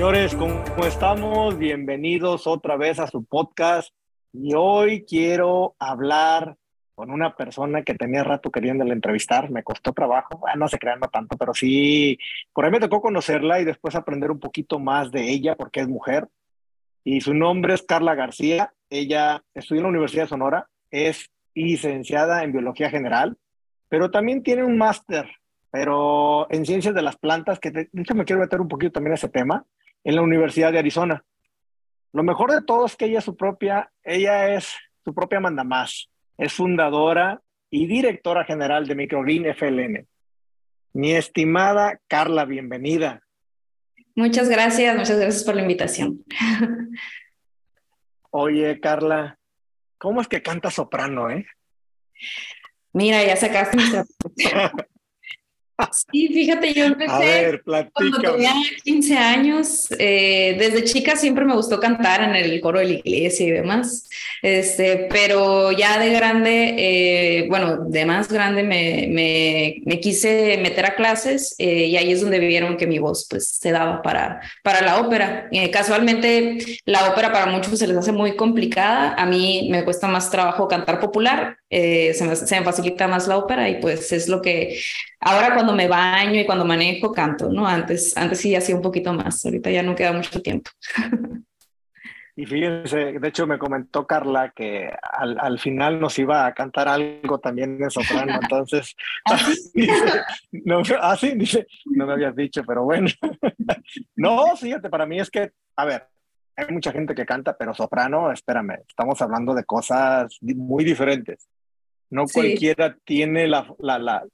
Señores, ¿cómo estamos? Bienvenidos otra vez a su podcast. Y hoy quiero hablar con una persona que tenía rato queriéndola entrevistar. Me costó trabajo, no se crean tanto, pero sí, por ahí me tocó conocerla y después aprender un poquito más de ella porque es mujer. Y su nombre es Carla García. Ella estudió en la Universidad de Sonora, es licenciada en Biología General, pero también tiene un máster, pero en Ciencias de las Plantas, que de hecho me quiero meter un poquito también a ese tema, en la Universidad de Arizona. Lo mejor de todo es que ella es su propia, ella es su propia mandamás, es fundadora y directora general de Microgreen FLN. Mi estimada Carla, bienvenida. Muchas gracias, muchas gracias por la invitación. Oye, Carla, ¿cómo es que canta soprano, eh? Mira, ya sacaste nuestra... Sí, fíjate, yo empecé cuando tenía 15 años. Eh, desde chica siempre me gustó cantar en el coro de la iglesia y demás. Este, pero ya de grande, eh, bueno, de más grande me, me, me quise meter a clases eh, y ahí es donde vieron que mi voz pues se daba para, para la ópera. casualmente la ópera para muchos se les hace muy complicada. A mí me cuesta más trabajo cantar popular, se me, se me facilita más la ópera y pues es lo que ahora cuando me baño y cuando manejo canto, ¿no? Antes, antes sí hacía un poquito más, ahorita ya no queda mucho tiempo. Y fíjense, de hecho me comentó Carla que al, al final nos iba a cantar algo también de soprano, entonces, así, ¿Ah, no, así ah, dice, no me habías dicho, pero bueno. no, fíjate, para mí es que, a ver, hay mucha gente que canta, pero soprano, espérame, estamos hablando de cosas muy diferentes. No cualquiera tiene la, la, la,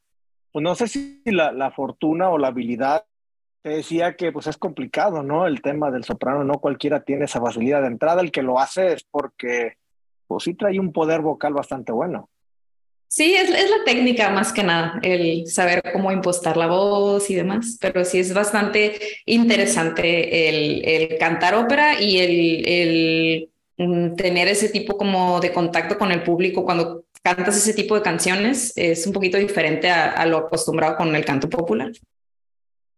pues no sé si la, la, fortuna o la habilidad, te decía que pues es complicado, ¿no? El tema del soprano, no cualquiera tiene esa facilidad de entrada, el que lo hace es porque pues sí trae un poder vocal bastante bueno. Sí, es, es, la técnica más que nada, el saber cómo impostar la voz y demás, pero sí es bastante interesante el, el cantar ópera y el, el mm, tener ese tipo como de contacto con el público cuando cantas ese tipo de canciones es un poquito diferente a, lo acostumbrado con el canto popular.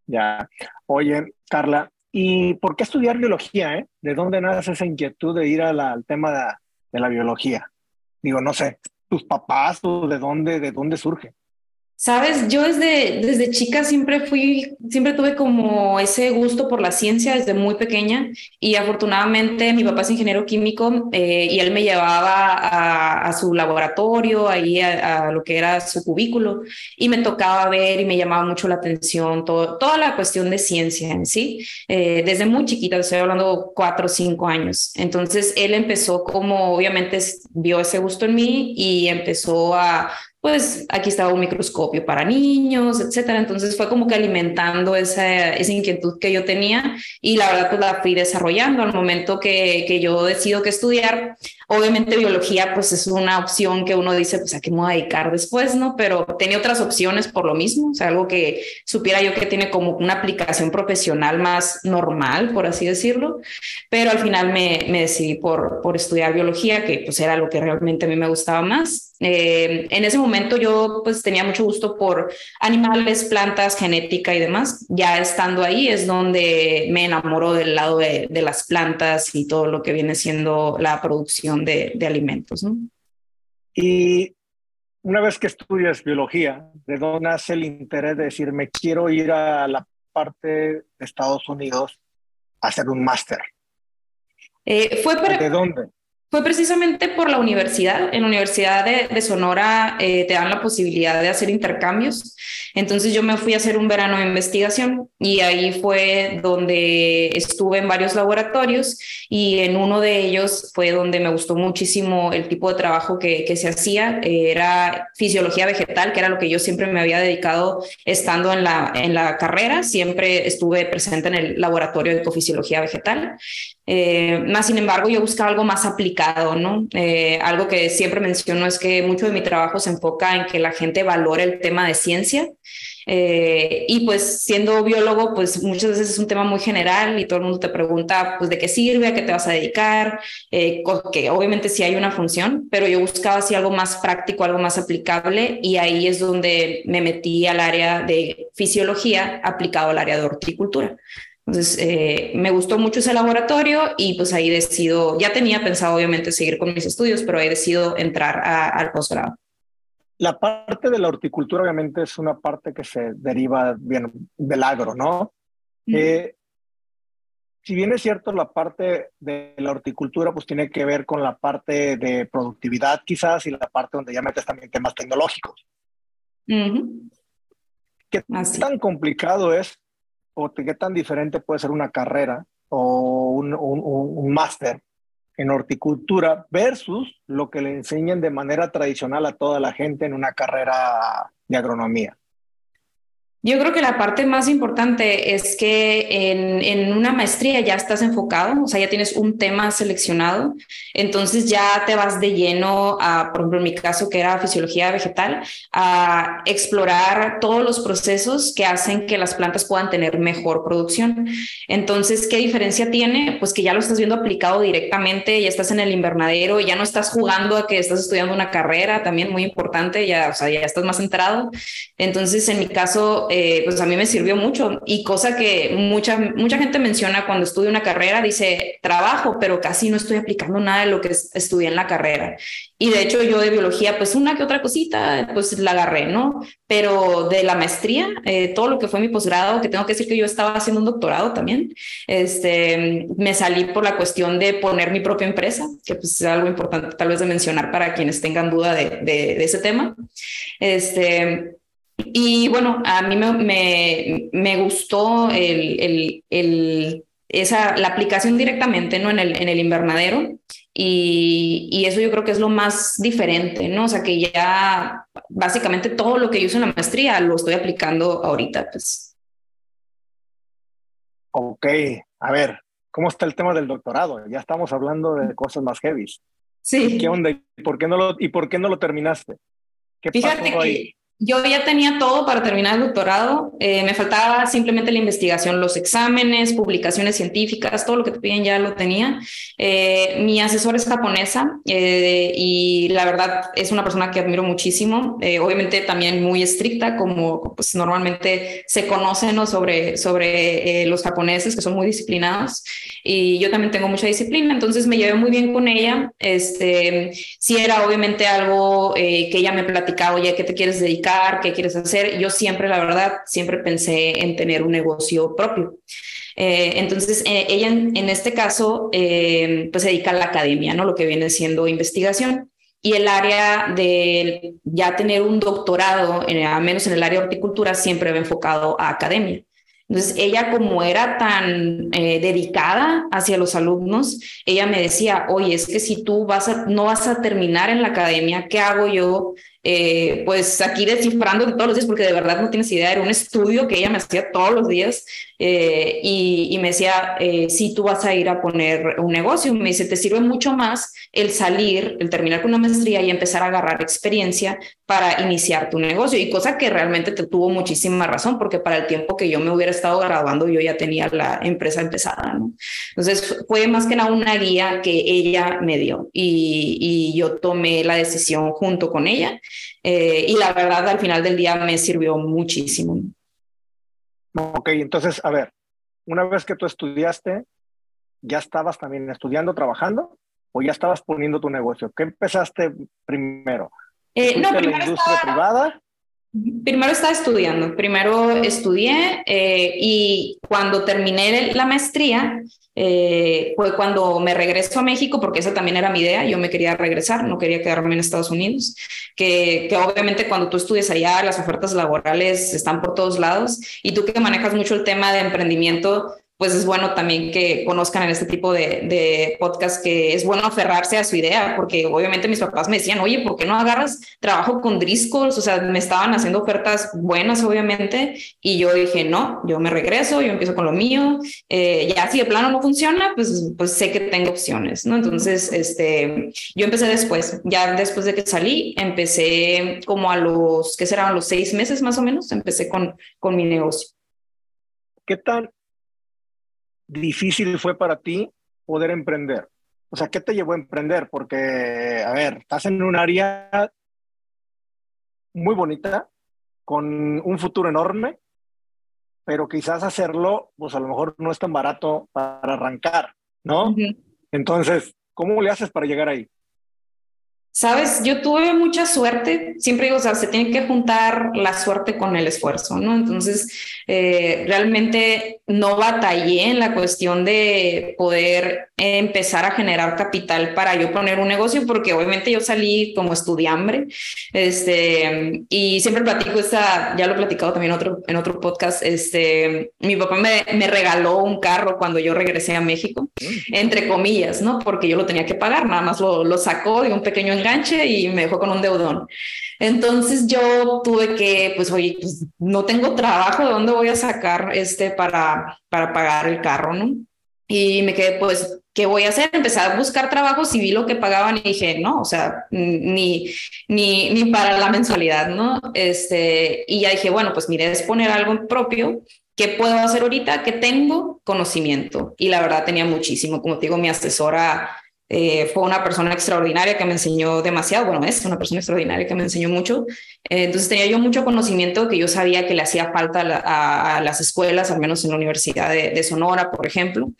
Ya. Oye, Carla, ¿y por qué estudiar biología? Eh? ¿De dónde nace esa inquietud de ir al tema de, de, la biología? Digo, no sé, tus papás o de dónde, de dónde surge. Sabes, yo desde, desde chica siempre fui, siempre tuve como ese gusto por la ciencia desde muy pequeña y afortunadamente mi papá es ingeniero químico eh, y él me llevaba a, su laboratorio, ahí a, lo que era su cubículo y me tocaba ver y me llamaba mucho la atención todo, toda la cuestión de ciencia en sí, eh, desde muy chiquita, estoy hablando cuatro o cinco años. Entonces él empezó como, obviamente vio ese gusto en mí y empezó a pues aquí estaba un microscopio para niños, etcétera. Entonces fue como que alimentando esa, inquietud que yo tenía y la verdad pues la fui desarrollando al momento que, que yo decido que estudiar. Obviamente biología pues es una opción que uno dice pues a qué me voy a dedicar después, ¿no? Pero tenía otras opciones por lo mismo, o sea, algo que supiera yo que tiene como una aplicación profesional más normal, por así decirlo. Pero al final me, me decidí por, por estudiar biología, que pues era lo que realmente a mí me gustaba más. Eh, en ese momento yo pues tenía mucho gusto por animales, plantas, genética y demás. Ya estando ahí es donde me enamoro del lado de las plantas y todo lo que viene siendo la producción de, de alimentos. ¿no? Y una vez que estudias biología, ¿de dónde nace el interés de decir me quiero ir a la parte de Estados Unidos a hacer un máster? Eh, fue ¿De dónde? Fue precisamente por la universidad. En la Universidad de, Sonora eh, te dan la posibilidad de hacer intercambios. Entonces yo me fui a hacer un verano de investigación y ahí fue donde estuve en varios laboratorios y en uno de ellos fue donde me gustó muchísimo el tipo de trabajo que, se hacía. era fisiología vegetal, que era lo que yo siempre me había dedicado estando en la, en la carrera. Siempre estuve presente en el laboratorio de ecofisiología vegetal. Eh, más sin embargo, yo buscaba algo más aplicado, ¿no? Eh, algo que siempre menciono es que mucho de mi trabajo se enfoca en que la gente valore el tema de ciencia. Eh, y pues siendo biólogo, pues muchas veces es un tema muy general y todo el mundo te pregunta, pues, ¿de qué sirve? ¿A qué te vas a dedicar? que obviamente sí hay una función, pero yo buscaba así algo más práctico, algo más aplicable y ahí es donde me metí al área de fisiología aplicado al área de horticultura Entonces, eh, me gustó mucho ese laboratorio y pues ahí decido, ya tenía pensado obviamente seguir con mis estudios, pero ahí decido entrar al posgrado. La parte de la horticultura obviamente es una parte que se deriva bien del agro, ¿no? Eh, si bien es cierto, la parte de la horticultura pues tiene que ver con la parte de productividad quizás y la parte donde ya metes también temas tecnológicos. ¿Qué tan complicado es o qué tan diferente puede ser una carrera o un, un máster en horticultura versus lo que le enseñan de manera tradicional a toda la gente en una carrera de agronomía? Yo creo que la parte más importante es que en, en, una maestría ya estás enfocado, o sea, ya tienes un tema seleccionado, entonces ya te vas de lleno a, por ejemplo, en mi caso, que era fisiología vegetal, a explorar todos los procesos que hacen que las plantas puedan tener mejor producción. Entonces, ¿qué diferencia tiene? Pues que ya lo estás viendo aplicado directamente, ya estás en el invernadero, ya no estás jugando a que estás estudiando una carrera, también muy importante, ya, o sea, ya estás más centrado. Entonces, en mi caso, eh, pues a mí me sirvió mucho y cosa que mucha, mucha gente menciona cuando estudia una carrera, dice trabajo, pero casi no estoy aplicando nada de lo que estudié en la carrera. Y de hecho yo de biología, pues una que otra cosita, pues la agarré, ¿no? Pero de la maestría, eh, todo lo que fue mi posgrado, que tengo que decir que yo estaba haciendo un doctorado también, este, me salí por la cuestión de poner mi propia empresa, que pues es algo importante tal vez de mencionar para quienes tengan duda de, de, de ese tema. Este, y bueno, a mí me, me, me gustó el, el, el, esa, la aplicación directamente ¿no? en, el, en el invernadero y, y, eso yo creo que es lo más diferente, ¿no? O sea, que ya básicamente todo lo que yo hice en la maestría lo estoy aplicando ahorita. Pues. Ok, a ver, ¿cómo está el tema del doctorado? Ya estamos hablando de cosas más heavy. Sí. ¿Qué onda? ¿Y por qué no lo, y por qué no lo terminaste? ¿Qué Fíjate pasó ahí? Yo ya tenía todo para terminar el doctorado, eh, me faltaba simplemente la investigación, los exámenes, publicaciones científicas, todo lo que te piden ya lo tenía. Eh, mi asesora es japonesa eh, y la verdad es una persona que admiro muchísimo, obviamente también muy estricta, como pues normalmente se conoce ¿no? sobre, sobre los japoneses, que son muy disciplinados, y yo también tengo mucha disciplina, entonces me llevé muy bien con ella. Este, sí era obviamente algo que ella me platicaba, oye, ¿qué te quieres dedicar? Qué quieres hacer. Yo siempre, la verdad, siempre pensé en tener un negocio propio. Eh, entonces, eh, ella en, este caso, eh, pues se dedica a la academia, ¿no? Lo que viene siendo investigación. Y el área de ya tener un doctorado, al menos en el área de horticultura, siempre va enfocado a academia. Entonces, ella como era tan dedicada hacia los alumnos, ella me decía, oye, es que si tú vas a, no vas a terminar en la academia, ¿qué hago yo eh, pues aquí descifrando todos los días, porque de verdad no tienes idea, era un estudio que ella me hacía todos los días eh, y, me decía, eh, si tú vas a ir a poner un negocio, me dice, te sirve mucho más el salir, el terminar con una maestría y empezar a agarrar experiencia para iniciar tu negocio. Y cosa que realmente te tuvo muchísima razón, porque para el tiempo que yo me hubiera estado graduando, yo ya tenía la empresa empezada. ¿no? Entonces fue más que nada una guía que ella me dio y, y yo tomé la decisión junto con ella. Eh, y la verdad, al final del día me sirvió muchísimo. Ok, entonces, a ver, una vez que tú estudiaste, ¿ya estabas también estudiando, trabajando? ¿O ya estabas poniendo tu negocio? ¿Qué empezaste primero? Eh, no, primero la industria privada? Primero estaba estudiando, primero estudié eh, y cuando terminé la maestría eh, fue cuando me regreso a México, porque esa también era mi idea, yo me quería regresar, no quería quedarme en Estados Unidos, que, que obviamente cuando tú estudias allá las ofertas laborales están por todos lados y tú que manejas mucho el tema de emprendimiento, pues es bueno también que conozcan en este tipo de, de podcast que es bueno aferrarse a su idea, porque obviamente mis papás me decían, oye, ¿por qué no agarras trabajo con Driscoll? O sea, me estaban haciendo ofertas buenas, obviamente, y yo dije, no, yo me regreso, yo empiezo con lo mío, eh, ya si de plano no funciona, pues, pues sé que tengo opciones, ¿no? Entonces, este, yo empecé después, ya después de que salí, empecé como a los, ¿qué serán? los seis meses más o menos, empecé con, con mi negocio. ¿Qué tal difícil fue para ti poder emprender? O sea, ¿qué te llevó a emprender? Porque, a ver, estás en un área muy bonita, con un futuro enorme, pero quizás hacerlo, pues a lo mejor no es tan barato para arrancar, ¿no? Entonces, ¿cómo le haces para llegar ahí? Sabes, yo tuve mucha suerte, siempre digo, o sea, se tiene que juntar la suerte con el esfuerzo, ¿no? Entonces, eh, realmente no batallé en la cuestión de poder empezar a generar capital para yo poner un negocio, porque obviamente yo salí como estudiambre, este, y siempre platico esta, ya lo he platicado también otro, en otro podcast, este, mi papá me, me regaló un carro cuando yo regresé a México, entre comillas, ¿no? Porque yo lo tenía que pagar, nada más lo, lo sacó de un pequeño engaño y me dejó con un deudón. Entonces yo tuve que, pues, oye, pues, no tengo trabajo, ¿de dónde voy a sacar este para, para pagar el carro, no? Y me quedé, pues, ¿qué voy a hacer? Empecé a buscar trabajos y vi lo que pagaban y dije, no, o sea, ni, ni, ni para la mensualidad, ¿no? Este, y ya dije, bueno, pues mi idea es poner algo propio. ¿Qué puedo hacer ahorita? Que tengo conocimiento. Y la verdad tenía muchísimo. Como te digo, mi asesora eh, fue una persona extraordinaria que me enseñó demasiado, bueno, es una persona extraordinaria que me enseñó mucho. Eh, entonces tenía yo mucho conocimiento que yo sabía que le hacía falta a, las escuelas, al menos en la Universidad de, Sonora, por ejemplo.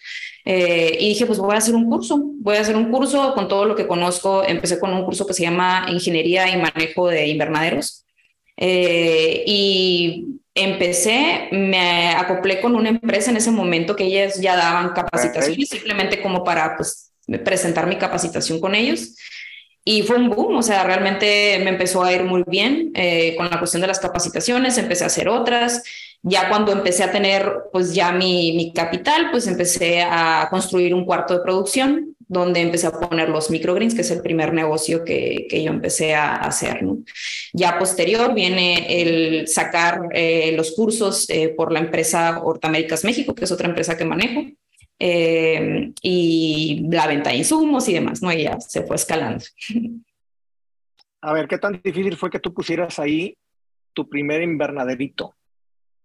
Eh, y dije, pues voy a hacer un curso, voy a hacer un curso con todo lo que conozco. Empecé con un curso que se llama Ingeniería y Manejo de Invernaderos. y empecé, me acoplé con una empresa en ese momento que ellas ya daban capacitaciones simplemente como para pues presentar mi capacitación con ellos. Y fue un boom, o sea, realmente me empezó a ir muy bien eh, con la cuestión de las capacitaciones, empecé a hacer otras. Ya cuando empecé a tener pues ya mi, mi capital, pues empecé a construir un cuarto de producción donde empecé a poner los microgreens, que es el primer negocio que, que yo empecé a hacer. Ya posterior viene el sacar eh, los cursos eh, por la empresa Hortaméricas México, que es otra empresa que manejo. Eh, y la venta de insumos y demás, ¿no? Y ya se fue escalando. A ver, ¿qué tan difícil fue que tú pusieras ahí tu primer invernaderito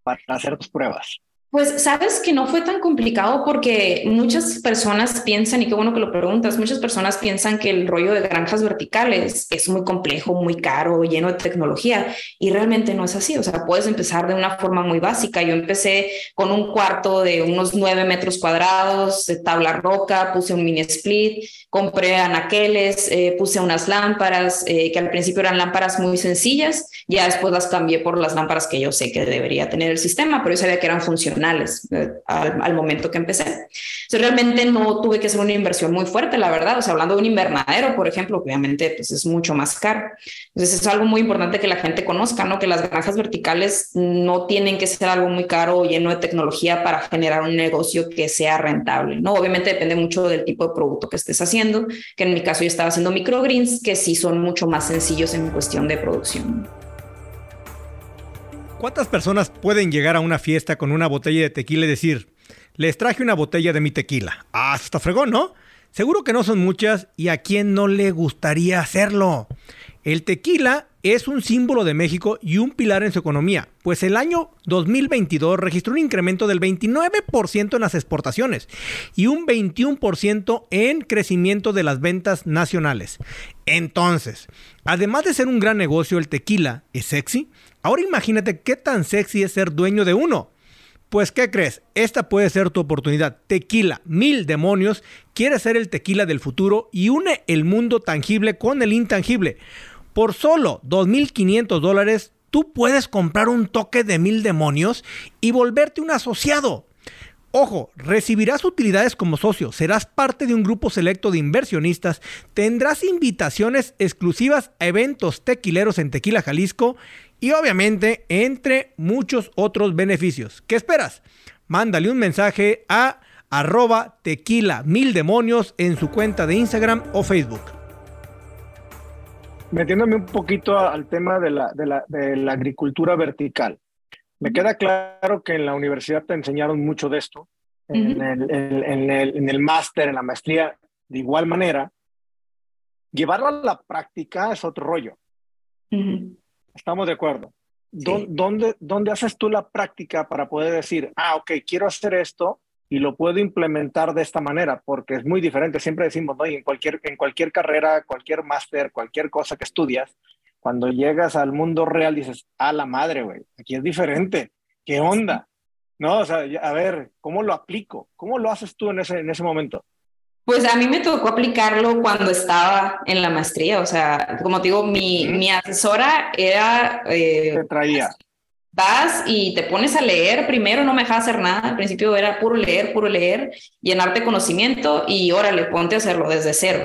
para hacer tus pruebas? Pues sabes que no fue tan complicado porque muchas personas piensan, y qué bueno que lo preguntas, muchas personas piensan que el rollo de granjas verticales es muy complejo, muy caro, lleno de tecnología, y realmente no es así. O sea, puedes empezar de una forma muy básica. Yo empecé con un cuarto de unos nueve metros cuadrados, de tabla roca, puse un mini split, compré anaqueles, eh, puse unas lámparas, eh, que al principio eran lámparas muy sencillas, ya después las cambié por las lámparas que yo sé que debería tener el sistema, pero yo sabía que eran funcionales eh, al, momento que empecé. Entonces, realmente no tuve que hacer una inversión muy fuerte, la verdad. O sea, hablando de un invernadero, por ejemplo, obviamente pues es mucho más caro. Entonces, es algo muy importante que la gente conozca, ¿no? Que las granjas verticales no tienen que ser algo muy caro o lleno de tecnología para generar un negocio que sea rentable, ¿no? Obviamente depende mucho del tipo de producto que estés haciendo, que en mi caso yo estaba haciendo microgreens, que sí son mucho más sencillos en cuestión de producción. ¿Cuántas personas pueden llegar a una fiesta con una botella de tequila y decir, les traje una botella de mi tequila? Ah, está fregón, ¿no? Seguro que no son muchas y a quién no le gustaría hacerlo. El tequila es un símbolo de México y un pilar en su economía, pues el año 2022 registró un incremento del 29% en las exportaciones y un 21% en crecimiento de las ventas nacionales. Entonces, además de ser un gran negocio, el tequila es sexy. Ahora imagínate qué tan sexy es ser dueño de uno. Pues, ¿qué crees? Esta puede ser tu oportunidad. Tequila, mil demonios, quiere ser el tequila del futuro y une el mundo tangible con el intangible. Por solo 2.500 dólares, tú puedes comprar un toque de mil demonios y volverte un asociado. Ojo, recibirás utilidades como socio, serás parte de un grupo selecto de inversionistas, tendrás invitaciones exclusivas a eventos tequileros en Tequila Jalisco y obviamente entre muchos otros beneficios. ¿Qué esperas? Mándale un mensaje a arroba tequila mil demonios en su cuenta de Instagram o Facebook metiéndome un poquito al tema de la, de la, de la agricultura vertical. Me queda claro que en la universidad te enseñaron mucho de esto, en, el, en, el, en el máster, en la maestría, de igual manera. Llevarlo a la práctica es otro rollo. Estamos de acuerdo. ¿Dónde, ¿Dónde haces tú la práctica para poder decir, ah, ok, quiero hacer esto, y lo puedo implementar de esta manera, porque es muy diferente. Siempre decimos, ¿no? Y en cualquier, en cualquier carrera, cualquier máster, cualquier cosa que estudias, cuando llegas al mundo real dices, a la madre, güey, aquí es diferente. ¿Qué onda? No, o sea, a ver, ¿cómo lo aplico? ¿Cómo lo haces tú en ese, en ese momento? Pues a mí me tocó aplicarlo cuando estaba en la maestría, o sea, como te digo, mi, mi asesora era... Eh, te traía. Vas y te pones a leer, primero no me dejaba hacer nada, al principio era puro leer, puro leer, llenarte conocimiento y órale, ponte a hacerlo desde cero.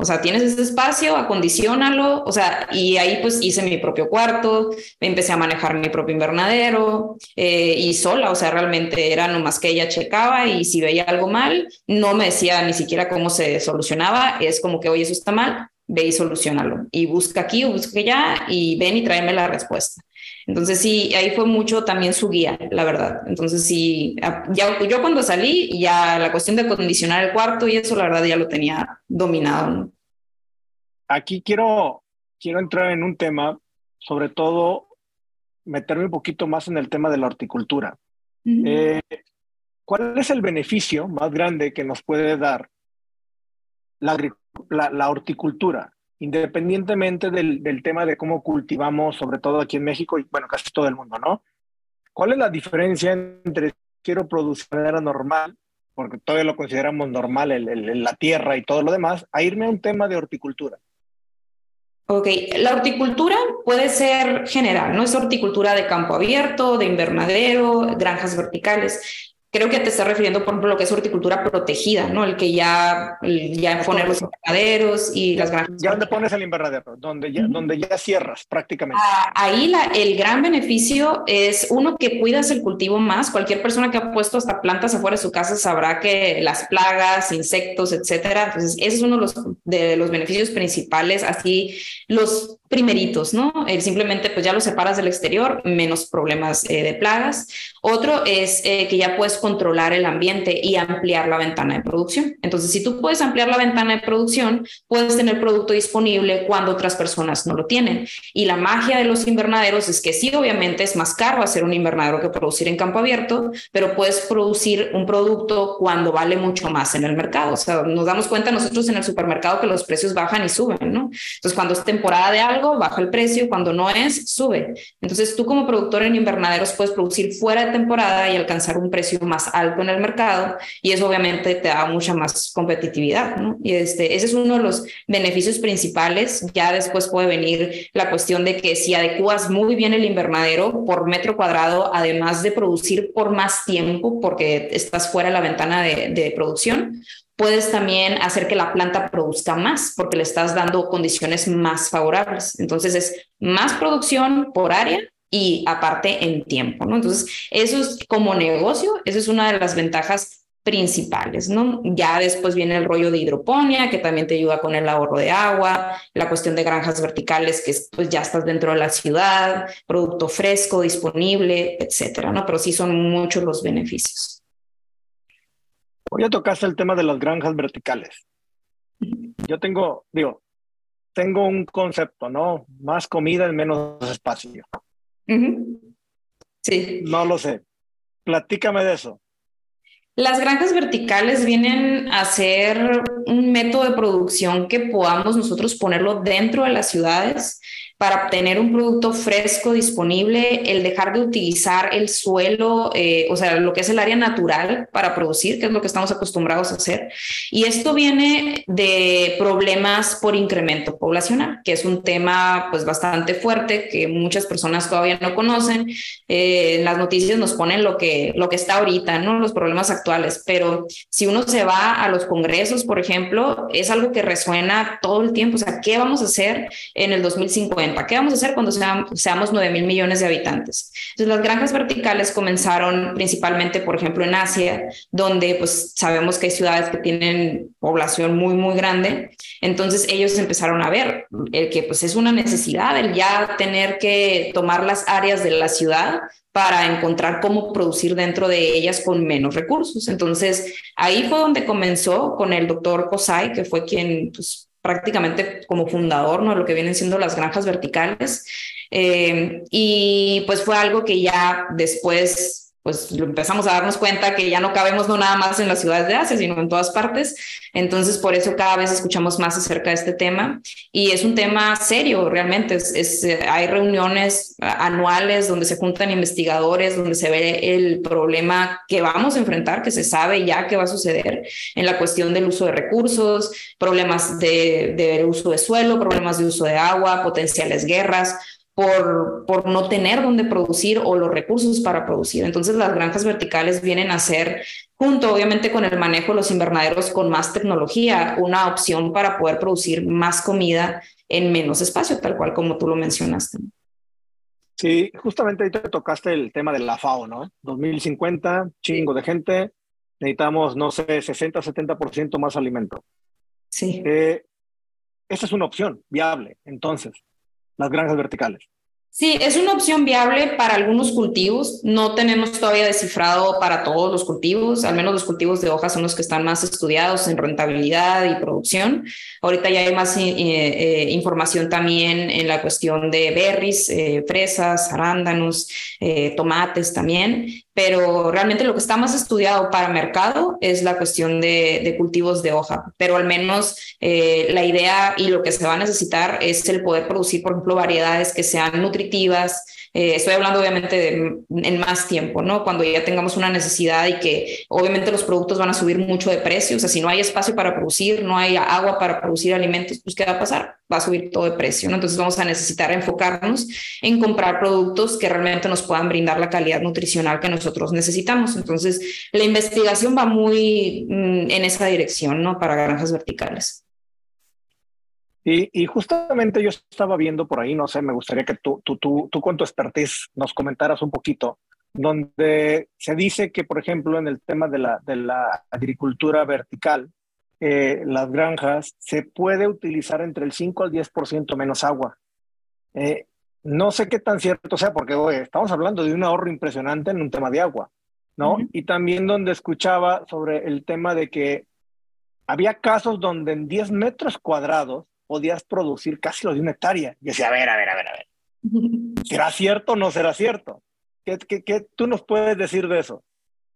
O sea, tienes ese espacio, acondicionalo, o sea, y ahí pues hice mi propio cuarto, empecé a manejar mi propio invernadero eh, y sola, o sea, realmente era nomás que ella checaba y si veía algo mal, no me decía ni siquiera cómo se solucionaba, es como que, oye, eso está mal, ve y solucionalo. Y busca aquí o busca allá y ven y tráeme la respuesta. Entonces sí, ahí fue mucho también su guía, la verdad. Entonces sí, ya, yo cuando salí, ya la cuestión de acondicionar el cuarto y eso, la verdad, ya lo tenía dominado. Aquí quiero, quiero entrar en un tema, sobre todo meterme un poquito más en el tema de la horticultura. Eh, ¿Cuál es el beneficio más grande que nos puede dar la, la horticultura? Independientemente del, tema de cómo cultivamos, sobre todo aquí en México y bueno, casi todo el mundo, ¿no? ¿Cuál es la diferencia entre quiero producir de manera normal, porque todavía lo consideramos normal, el, la tierra y todo lo demás, a irme a un tema de horticultura? Ok, la horticultura puede ser general, ¿no? Es horticultura de campo abierto, de invernadero, granjas verticales. Creo que te estás refiriendo, por ejemplo, lo que es horticultura protegida, ¿no? El que ya, ya poner los invernaderos y las granjas. ¿Ya dónde pones el invernadero? Donde ya, donde ya cierras prácticamente. Ah, ahí la, el gran beneficio es uno que cuidas el cultivo más. Cualquier persona que ha puesto hasta plantas afuera de su casa sabrá que las plagas, insectos, etcétera. Entonces, ese es uno de los, de los beneficios principales. Así, los primeritos, ¿no? Eh, simplemente pues ya los separas del exterior, menos problemas eh, de plagas. Otro es eh, que ya puedes controlar el ambiente y ampliar la ventana de producción. Entonces, si tú puedes ampliar la ventana de producción, puedes tener producto disponible cuando otras personas no lo tienen. Y la magia de los invernaderos es que sí, obviamente es más caro hacer un invernadero que producir en campo abierto, pero puedes producir un producto cuando vale mucho más en el mercado. O sea, nos damos cuenta nosotros en el supermercado que los precios bajan y suben, ¿no? Entonces, cuando es temporada de algo, baja el precio, cuando no es, sube. Entonces tú como productor en invernaderos puedes producir fuera de temporada y alcanzar un precio más alto en el mercado y eso obviamente te da mucha más competitividad. Y este, ese es uno de los beneficios principales. Ya después puede venir la cuestión de que si adecuas muy bien el invernadero por metro cuadrado, además de producir por más tiempo porque estás fuera de la ventana de producción, puedes también hacer que la planta produzca más porque le estás dando condiciones más favorables. Entonces es más producción por área y aparte en tiempo, ¿no? Entonces, eso es como negocio, esa es una de las ventajas principales, ¿no? Ya después viene el rollo de hidroponía, que también te ayuda con el ahorro de agua, la cuestión de granjas verticales, que pues ya estás dentro de la ciudad, producto fresco, disponible, etcétera, ¿no? Pero sí son muchos los beneficios. Hoy ya tocaste el tema de las granjas verticales. Yo tengo, digo, tengo un concepto, ¿no? Más comida en menos espacio. Sí. No lo sé. Platícame de eso. Las granjas verticales vienen a ser un método de producción que podamos nosotros ponerlo dentro de las ciudades para obtener un producto fresco disponible, el dejar de utilizar el suelo, eh, o sea, lo que es el área natural para producir, que es lo que estamos acostumbrados a hacer. Y esto viene de problemas por incremento poblacional, que es un tema pues bastante fuerte que muchas personas todavía no conocen. Eh, las noticias nos ponen lo que, lo que está ahorita, ¿no? Los problemas actuales, pero si uno se va a los congresos, por ejemplo, es algo que resuena todo el tiempo, o sea, ¿qué vamos a hacer en el 2050? ¿Qué vamos a hacer cuando seamos, 9 mil millones de habitantes? Entonces, las granjas verticales comenzaron principalmente, por ejemplo, en Asia, donde pues sabemos que hay ciudades que tienen población muy, muy grande. Entonces, ellos empezaron a ver el que pues es una necesidad el ya tener que tomar las áreas de la ciudad para encontrar cómo producir dentro de ellas con menos recursos. Entonces, ahí fue donde comenzó con el doctor Kosai, que fue quien pues, prácticamente como fundador, ¿no? Lo que vienen siendo las granjas verticales. Eh, y pues fue algo que ya después pues empezamos a darnos cuenta que ya no cabemos no nada más en las ciudades de Asia, sino en todas partes. Entonces, por eso cada vez escuchamos más acerca de este tema y es un tema serio realmente. Es, eh, hay reuniones anuales donde se juntan investigadores, donde se ve el problema que vamos a enfrentar, que se sabe ya que va a suceder en la cuestión del uso de recursos, problemas de, de uso de suelo, problemas de uso de agua, potenciales guerras por, por no tener dónde producir o los recursos para producir. Entonces las granjas verticales vienen a ser, junto obviamente con el manejo de los invernaderos con más tecnología, una opción para poder producir más comida en menos espacio, tal cual como tú lo mencionaste. Sí, justamente ahí te tocaste el tema de la FAO, ¿no? 2050, chingo de gente, necesitamos, no sé, 60, 70% más alimento. Sí. Eh, esa es una opción viable, entonces las granjas verticales. Sí, es una opción viable para algunos cultivos. No tenemos todavía descifrado para todos los cultivos, al menos los cultivos de hojas son los que están más estudiados en rentabilidad y producción. Ahorita ya hay más eh, eh, información también en la cuestión de berries, eh, fresas, arándanos, tomates también, pero realmente lo que está más estudiado para mercado es la cuestión de, cultivos de hoja, pero al menos la idea y lo que se va a necesitar es el poder producir, por ejemplo, variedades que sean nutritivas, eh, estoy hablando obviamente de, en más tiempo, ¿no? Cuando ya tengamos una necesidad y que obviamente los productos van a subir mucho de precio, o sea, si no hay espacio para producir, no hay agua para producir alimentos, pues ¿qué va a pasar? Va a subir todo de precio, ¿no? Entonces vamos a necesitar enfocarnos en comprar productos que realmente nos puedan brindar la calidad nutricional que nosotros necesitamos. Entonces, la investigación va muy mm, en esa dirección, ¿no? Para granjas verticales. Y, justamente yo estaba viendo por ahí, no sé, me gustaría que tú, tú, tú, tú con tu expertise nos comentaras un poquito, donde se dice que, por ejemplo, en el tema de la, de la agricultura vertical, eh, las granjas, se puede utilizar entre el 5 al 10% menos agua. Eh, no sé qué tan cierto sea, porque estamos hablando de un ahorro impresionante en un tema de agua, ¿no? Y también donde escuchaba sobre el tema de que había casos donde en 10 metros cuadrados podías producir casi lo de una hectárea. Y decía, a ver, a ver, a ver, a ver. ¿Será cierto o no será cierto? ¿Qué, qué, qué tú nos puedes decir de eso?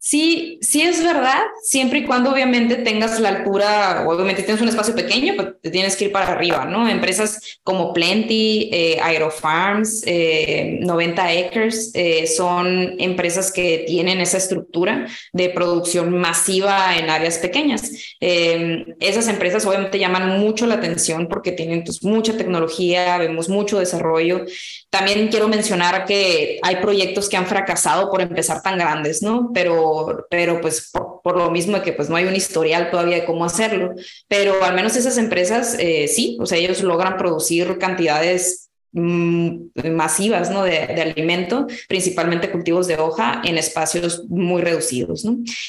Sí, sí es verdad, siempre y cuando obviamente tengas la altura, obviamente tienes un espacio pequeño, pues te tienes que ir para arriba, ¿no? Empresas como Plenty, eh, Aerofarms, 90 eh, Acres, eh, son empresas que tienen esa estructura de producción masiva en áreas pequeñas. esas empresas obviamente llaman mucho la atención porque tienen pues, mucha tecnología, vemos mucho desarrollo. También quiero mencionar que hay proyectos que han fracasado por empezar tan grandes, ¿no? Pero pero, pues por, lo mismo que pues no hay un historial todavía de cómo hacerlo, pero al menos esas empresas eh, sí, o sea, ellos logran producir cantidades mm, masivas ¿no? de, alimento, principalmente cultivos de hoja, en espacios muy reducidos.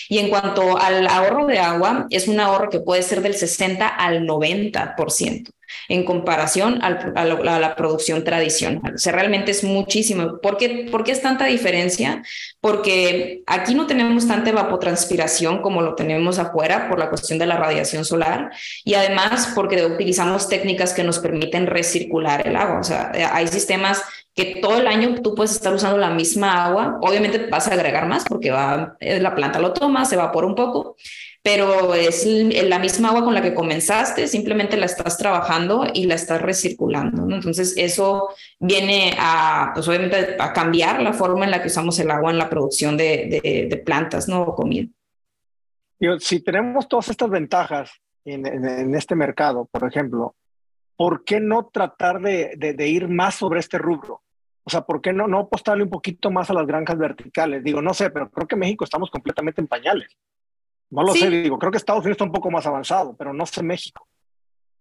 Y en cuanto al ahorro de agua, es un ahorro que puede ser del 60 al 90% en comparación a, la, producción tradicional. O sea, realmente es muchísimo. ¿Por qué, ¿Por qué es tanta diferencia? Porque aquí no tenemos tanta evapotranspiración como lo tenemos afuera por la cuestión de la radiación solar y además porque utilizamos técnicas que nos permiten recircular el agua. O sea, hay sistemas que todo el año tú puedes estar usando la misma agua. Obviamente vas a agregar más porque va, la planta lo toma, se evapora un poco, pero es la misma agua con la que comenzaste, simplemente la estás trabajando y la estás recirculando. ¿no? Entonces, eso viene a, pues obviamente, a cambiar la forma en la que usamos el agua en la producción de, de, plantas ¿no? o comida. Si tenemos todas estas ventajas en, en, este mercado, por ejemplo, ¿por qué no tratar de, de, ir más sobre este rubro? O sea, ¿por qué no, no apostarle un poquito más a las granjas verticales? Digo, no sé, pero creo que México estamos completamente en pañales. No lo sé, digo, creo que Estados Unidos está un poco más avanzado, pero no sé México.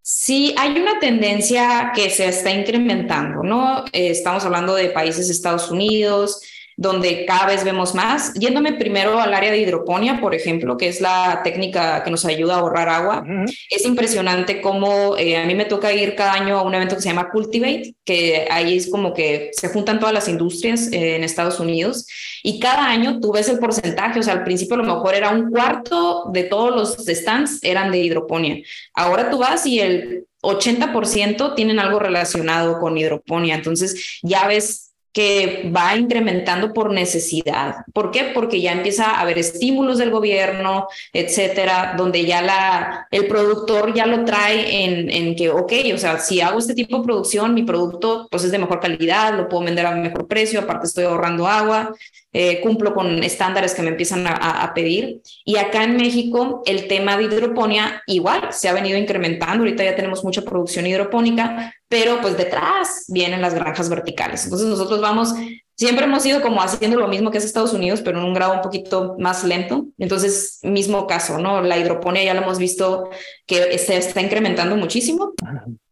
Sí, hay una tendencia que se está incrementando, ¿no? Eh, estamos hablando de países Estados Unidos, donde cada vez vemos más. Yéndome primero al área de hidroponía, por ejemplo, que es la técnica que nos ayuda a ahorrar agua, es impresionante cómo eh, a mí me toca ir cada año a un evento que se llama Cultivate, que ahí es como que se juntan todas las industrias eh, en Estados Unidos y cada año tú ves el porcentaje, o sea, al principio a lo mejor era un cuarto de todos los stands eran de hidroponía. Ahora tú vas y el 80% tienen algo relacionado con hidroponía, entonces ya ves que va incrementando por necesidad. ¿Por qué? Porque ya empieza a haber estímulos del gobierno, etcétera, donde ya la, el productor ya lo trae en, en que, ok, o sea, si hago este tipo de producción, mi producto pues es de mejor calidad, lo puedo vender a mejor precio, aparte estoy ahorrando agua, eh, cumplo con estándares que me empiezan a, a, pedir. Y acá en México el tema de hidroponía igual se ha venido incrementando, ahorita ya tenemos mucha producción hidropónica, pero pues detrás vienen las granjas verticales. Entonces nosotros vamos, siempre hemos ido como haciendo lo mismo que es Estados Unidos, pero en un grado un poquito más lento. Entonces, mismo caso, ¿no? La hidroponía ya lo hemos visto que se está incrementando muchísimo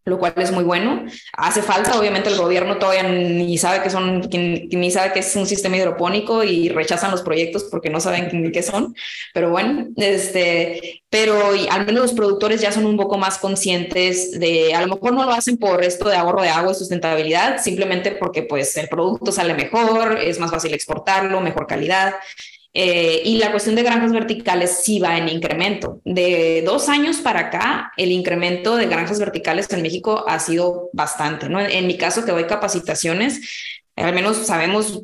lo cual es muy bueno. Hace falta, obviamente el gobierno todavía ni sabe que son, ni sabe que es un sistema hidropónico y rechazan los proyectos porque no saben qué son, pero bueno, este, pero al menos los productores ya son un poco más conscientes de, a lo mejor no lo hacen por esto de ahorro de agua y sustentabilidad, simplemente porque pues el producto sale mejor, es más fácil exportarlo, mejor calidad, eh, y la cuestión de granjas verticales sí va en incremento. De dos años para acá, el incremento de granjas verticales en México ha sido bastante. ¿no? En mi caso, que doy capacitaciones, al menos sabemos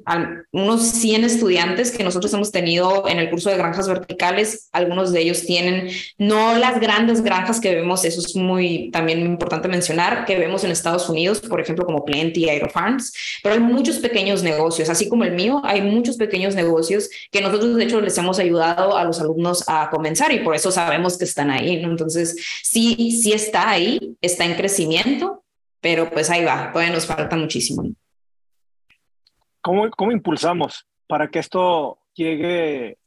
unos 100 estudiantes que nosotros hemos tenido en el curso de granjas verticales, algunos de ellos tienen no las grandes granjas que vemos, eso es muy también importante mencionar, que vemos en Estados Unidos, por ejemplo, como Plenty, Aerofarms, pero hay muchos pequeños negocios, así como el mío, hay muchos pequeños negocios que nosotros de hecho les hemos ayudado a los alumnos a comenzar y por eso sabemos que están ahí, ¿no? Entonces, sí, sí está ahí, está en crecimiento, pero pues ahí va, todavía nos falta muchísimo. ¿Cómo, ¿Cómo impulsamos para que esto llegue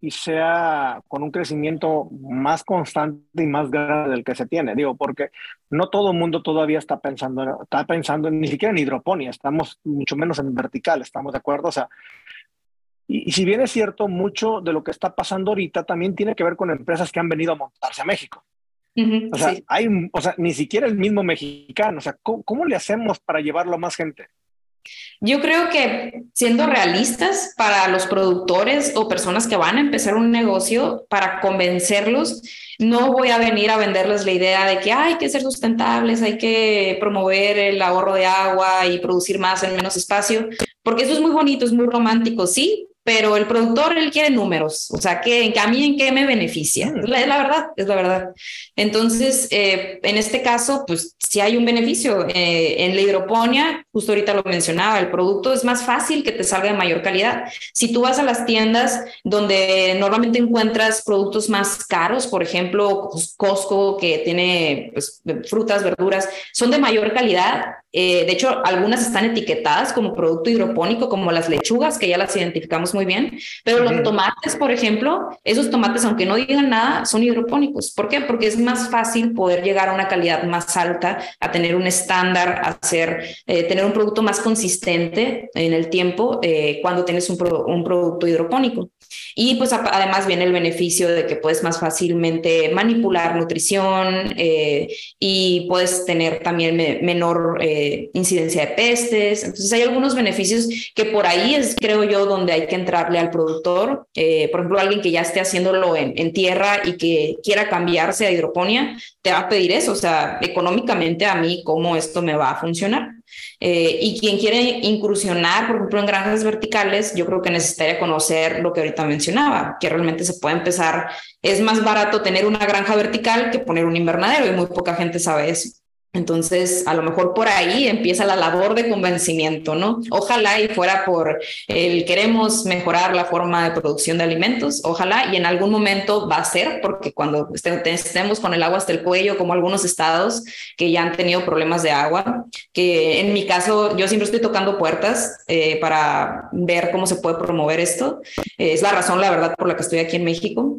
y sea con un crecimiento más constante y más grande del que se tiene. Digo, porque no todo el mundo todavía está pensando, está pensando ni siquiera en hidroponía, estamos mucho menos en vertical, ¿estamos de acuerdo? O sea, y, y, si bien es cierto, mucho de lo que está pasando ahorita también tiene que ver con empresas que han venido a montarse a México. Uh -huh, o, sea, sí. hay, o sea, ni siquiera el mismo mexicano. O sea, ¿cómo, ¿cómo le hacemos para llevarlo a más gente? Yo creo que siendo realistas para los productores o personas que van a empezar un negocio, para convencerlos, no voy a venir a venderles la idea de que hay que ser sustentables, hay que promover el ahorro de agua y producir más en menos espacio, porque eso es muy bonito, es muy romántico, sí, pero el productor, él quiere números, o sea, que, a mí en qué me beneficia, es la, es la verdad, es la verdad. Entonces, eh, en este caso, pues si hay un beneficio. Eh, en la hidroponía, justo ahorita lo mencionaba, el producto es más fácil que te salga de mayor calidad. Si tú vas a las tiendas donde normalmente encuentras productos más caros, por ejemplo, Costco, que tiene pues, frutas, verduras, son de mayor calidad, eh, de hecho, algunas están etiquetadas como producto hidropónico, como las lechugas, que ya las identificamos muy bien, pero los tomates, por ejemplo, esos tomates, aunque no digan nada, son hidropónicos. ¿Por qué? Porque es más fácil poder llegar a una calidad más alta, a tener un estándar, a hacer, eh, tener un producto más consistente en el tiempo eh, cuando tienes un, pro, un producto hidropónico. Y pues además viene el beneficio de que puedes más fácilmente manipular nutrición eh, y puedes tener también me menor eh, incidencia de pestes. Entonces hay algunos beneficios que por ahí es, creo yo, donde hay que entrarle al productor. Eh, por ejemplo, alguien que ya esté haciéndolo en, en tierra y que quiera cambiarse a hidroponía, te va a pedir eso, o sea, económicamente a mí, cómo esto me va a funcionar. Eh, y quien quiere incursionar, por ejemplo, en granjas verticales, yo creo que necesitaría conocer lo que ahorita mencionaba, que realmente se puede empezar, es más barato tener una granja vertical que poner un invernadero y muy poca gente sabe eso. Entonces, a lo mejor por ahí empieza la labor de convencimiento, ¿no? Ojalá y fuera por el queremos mejorar la forma de producción de alimentos, ojalá y en algún momento va a ser, porque cuando estemos con el agua hasta el cuello, como algunos estados que ya han tenido problemas de agua, que en mi caso yo siempre estoy tocando puertas eh, para ver cómo se puede promover esto. Es la razón, la verdad, por la que estoy aquí en México.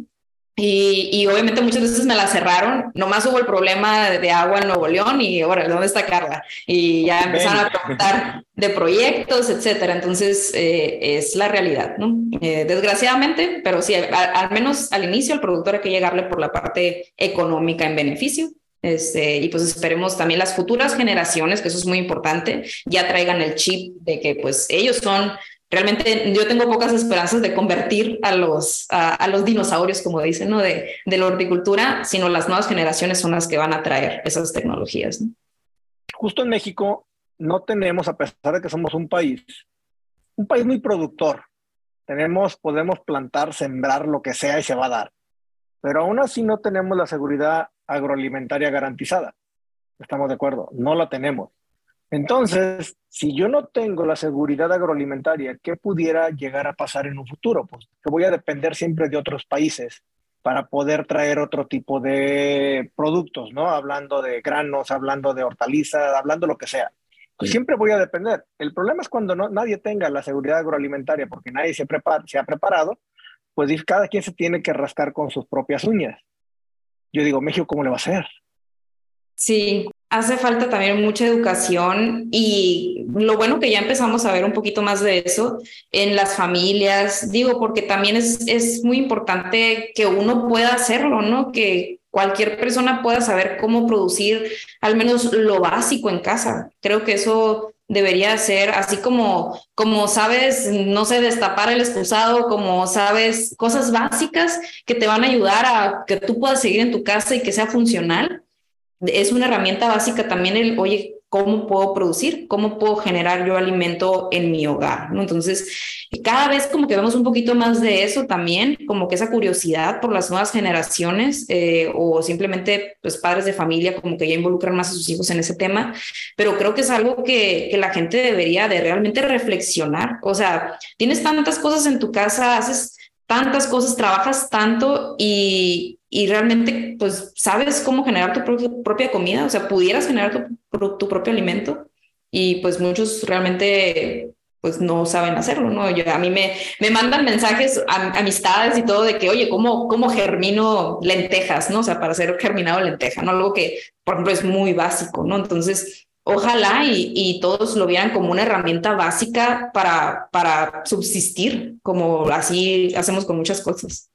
Y, y, obviamente muchas veces me la cerraron. Nomás hubo el problema de, de agua en Nuevo León y ahora, ¿dónde está Carla? Y ya empezaron a preguntar de proyectos, etcétera. Entonces, eh, es la realidad, ¿no? Eh, desgraciadamente, pero sí, a, al menos al inicio, al productor hay que llegarle por la parte económica en beneficio. Este, y pues esperemos también las futuras generaciones, que eso es muy importante, ya traigan el chip de que pues ellos son realmente yo tengo pocas esperanzas de convertir a los, a, los dinosaurios, como dicen, de, de la horticultura, sino las nuevas generaciones son las que van a traer esas tecnologías. ¿no? Justo en México no tenemos, a pesar de que somos un país un país muy productor. Tenemos, podemos plantar, sembrar lo que sea y se va a dar. Pero aún así no tenemos la seguridad agroalimentaria garantizada. ¿Estamos de acuerdo? No la tenemos. Entonces, si yo no tengo la seguridad agroalimentaria, ¿qué pudiera llegar a pasar en un futuro? Pues que voy a depender siempre de otros países para poder traer otro tipo de productos, ¿no? Hablando de granos, hablando de hortalizas, hablando lo que sea. Pues siempre voy a depender. El problema es cuando no, nadie tenga la seguridad agroalimentaria porque nadie se, prepara, se ha preparado, pues cada quien se tiene que rascar con sus propias uñas. Yo digo, México, ¿cómo le va a hacer? Sí, hace falta también mucha educación y lo bueno que ya empezamos a ver un poquito más de eso en las familias, digo, porque también es, es muy importante que uno pueda hacerlo, ¿no? Que cualquier persona pueda saber cómo producir al menos lo básico en casa. Creo que eso debería ser así como, como sabes, no sé, destapar el excusado, como sabes, cosas básicas que te van a ayudar a que tú puedas seguir en tu casa y que sea funcional es una herramienta básica también el, oye, ¿cómo puedo producir? ¿Cómo puedo generar yo alimento en mi hogar? ¿no? Entonces, cada vez como que vemos un poquito más de eso también, como que esa curiosidad por las nuevas generaciones eh, o simplemente pues padres de familia como que ya involucran más a sus hijos en ese tema, pero creo que es algo que, que la gente debería de realmente reflexionar. O sea, tienes tantas cosas en tu casa, haces tantas cosas, trabajas tanto y, y realmente pues sabes cómo generar tu propia comida, o sea, pudieras generar tu, tu, propio alimento y pues muchos realmente pues no saben hacerlo, ¿no? Yo, a mí me, me mandan mensajes, amistades y todo de que, oye, ¿cómo, ¿cómo germino lentejas, ¿no? O sea, para hacer germinado lenteja, ¿no? Algo que, por ejemplo, es muy básico, ¿no? Entonces, ojalá y, y, todos lo vieran como una herramienta básica para, para subsistir, como así hacemos con muchas cosas.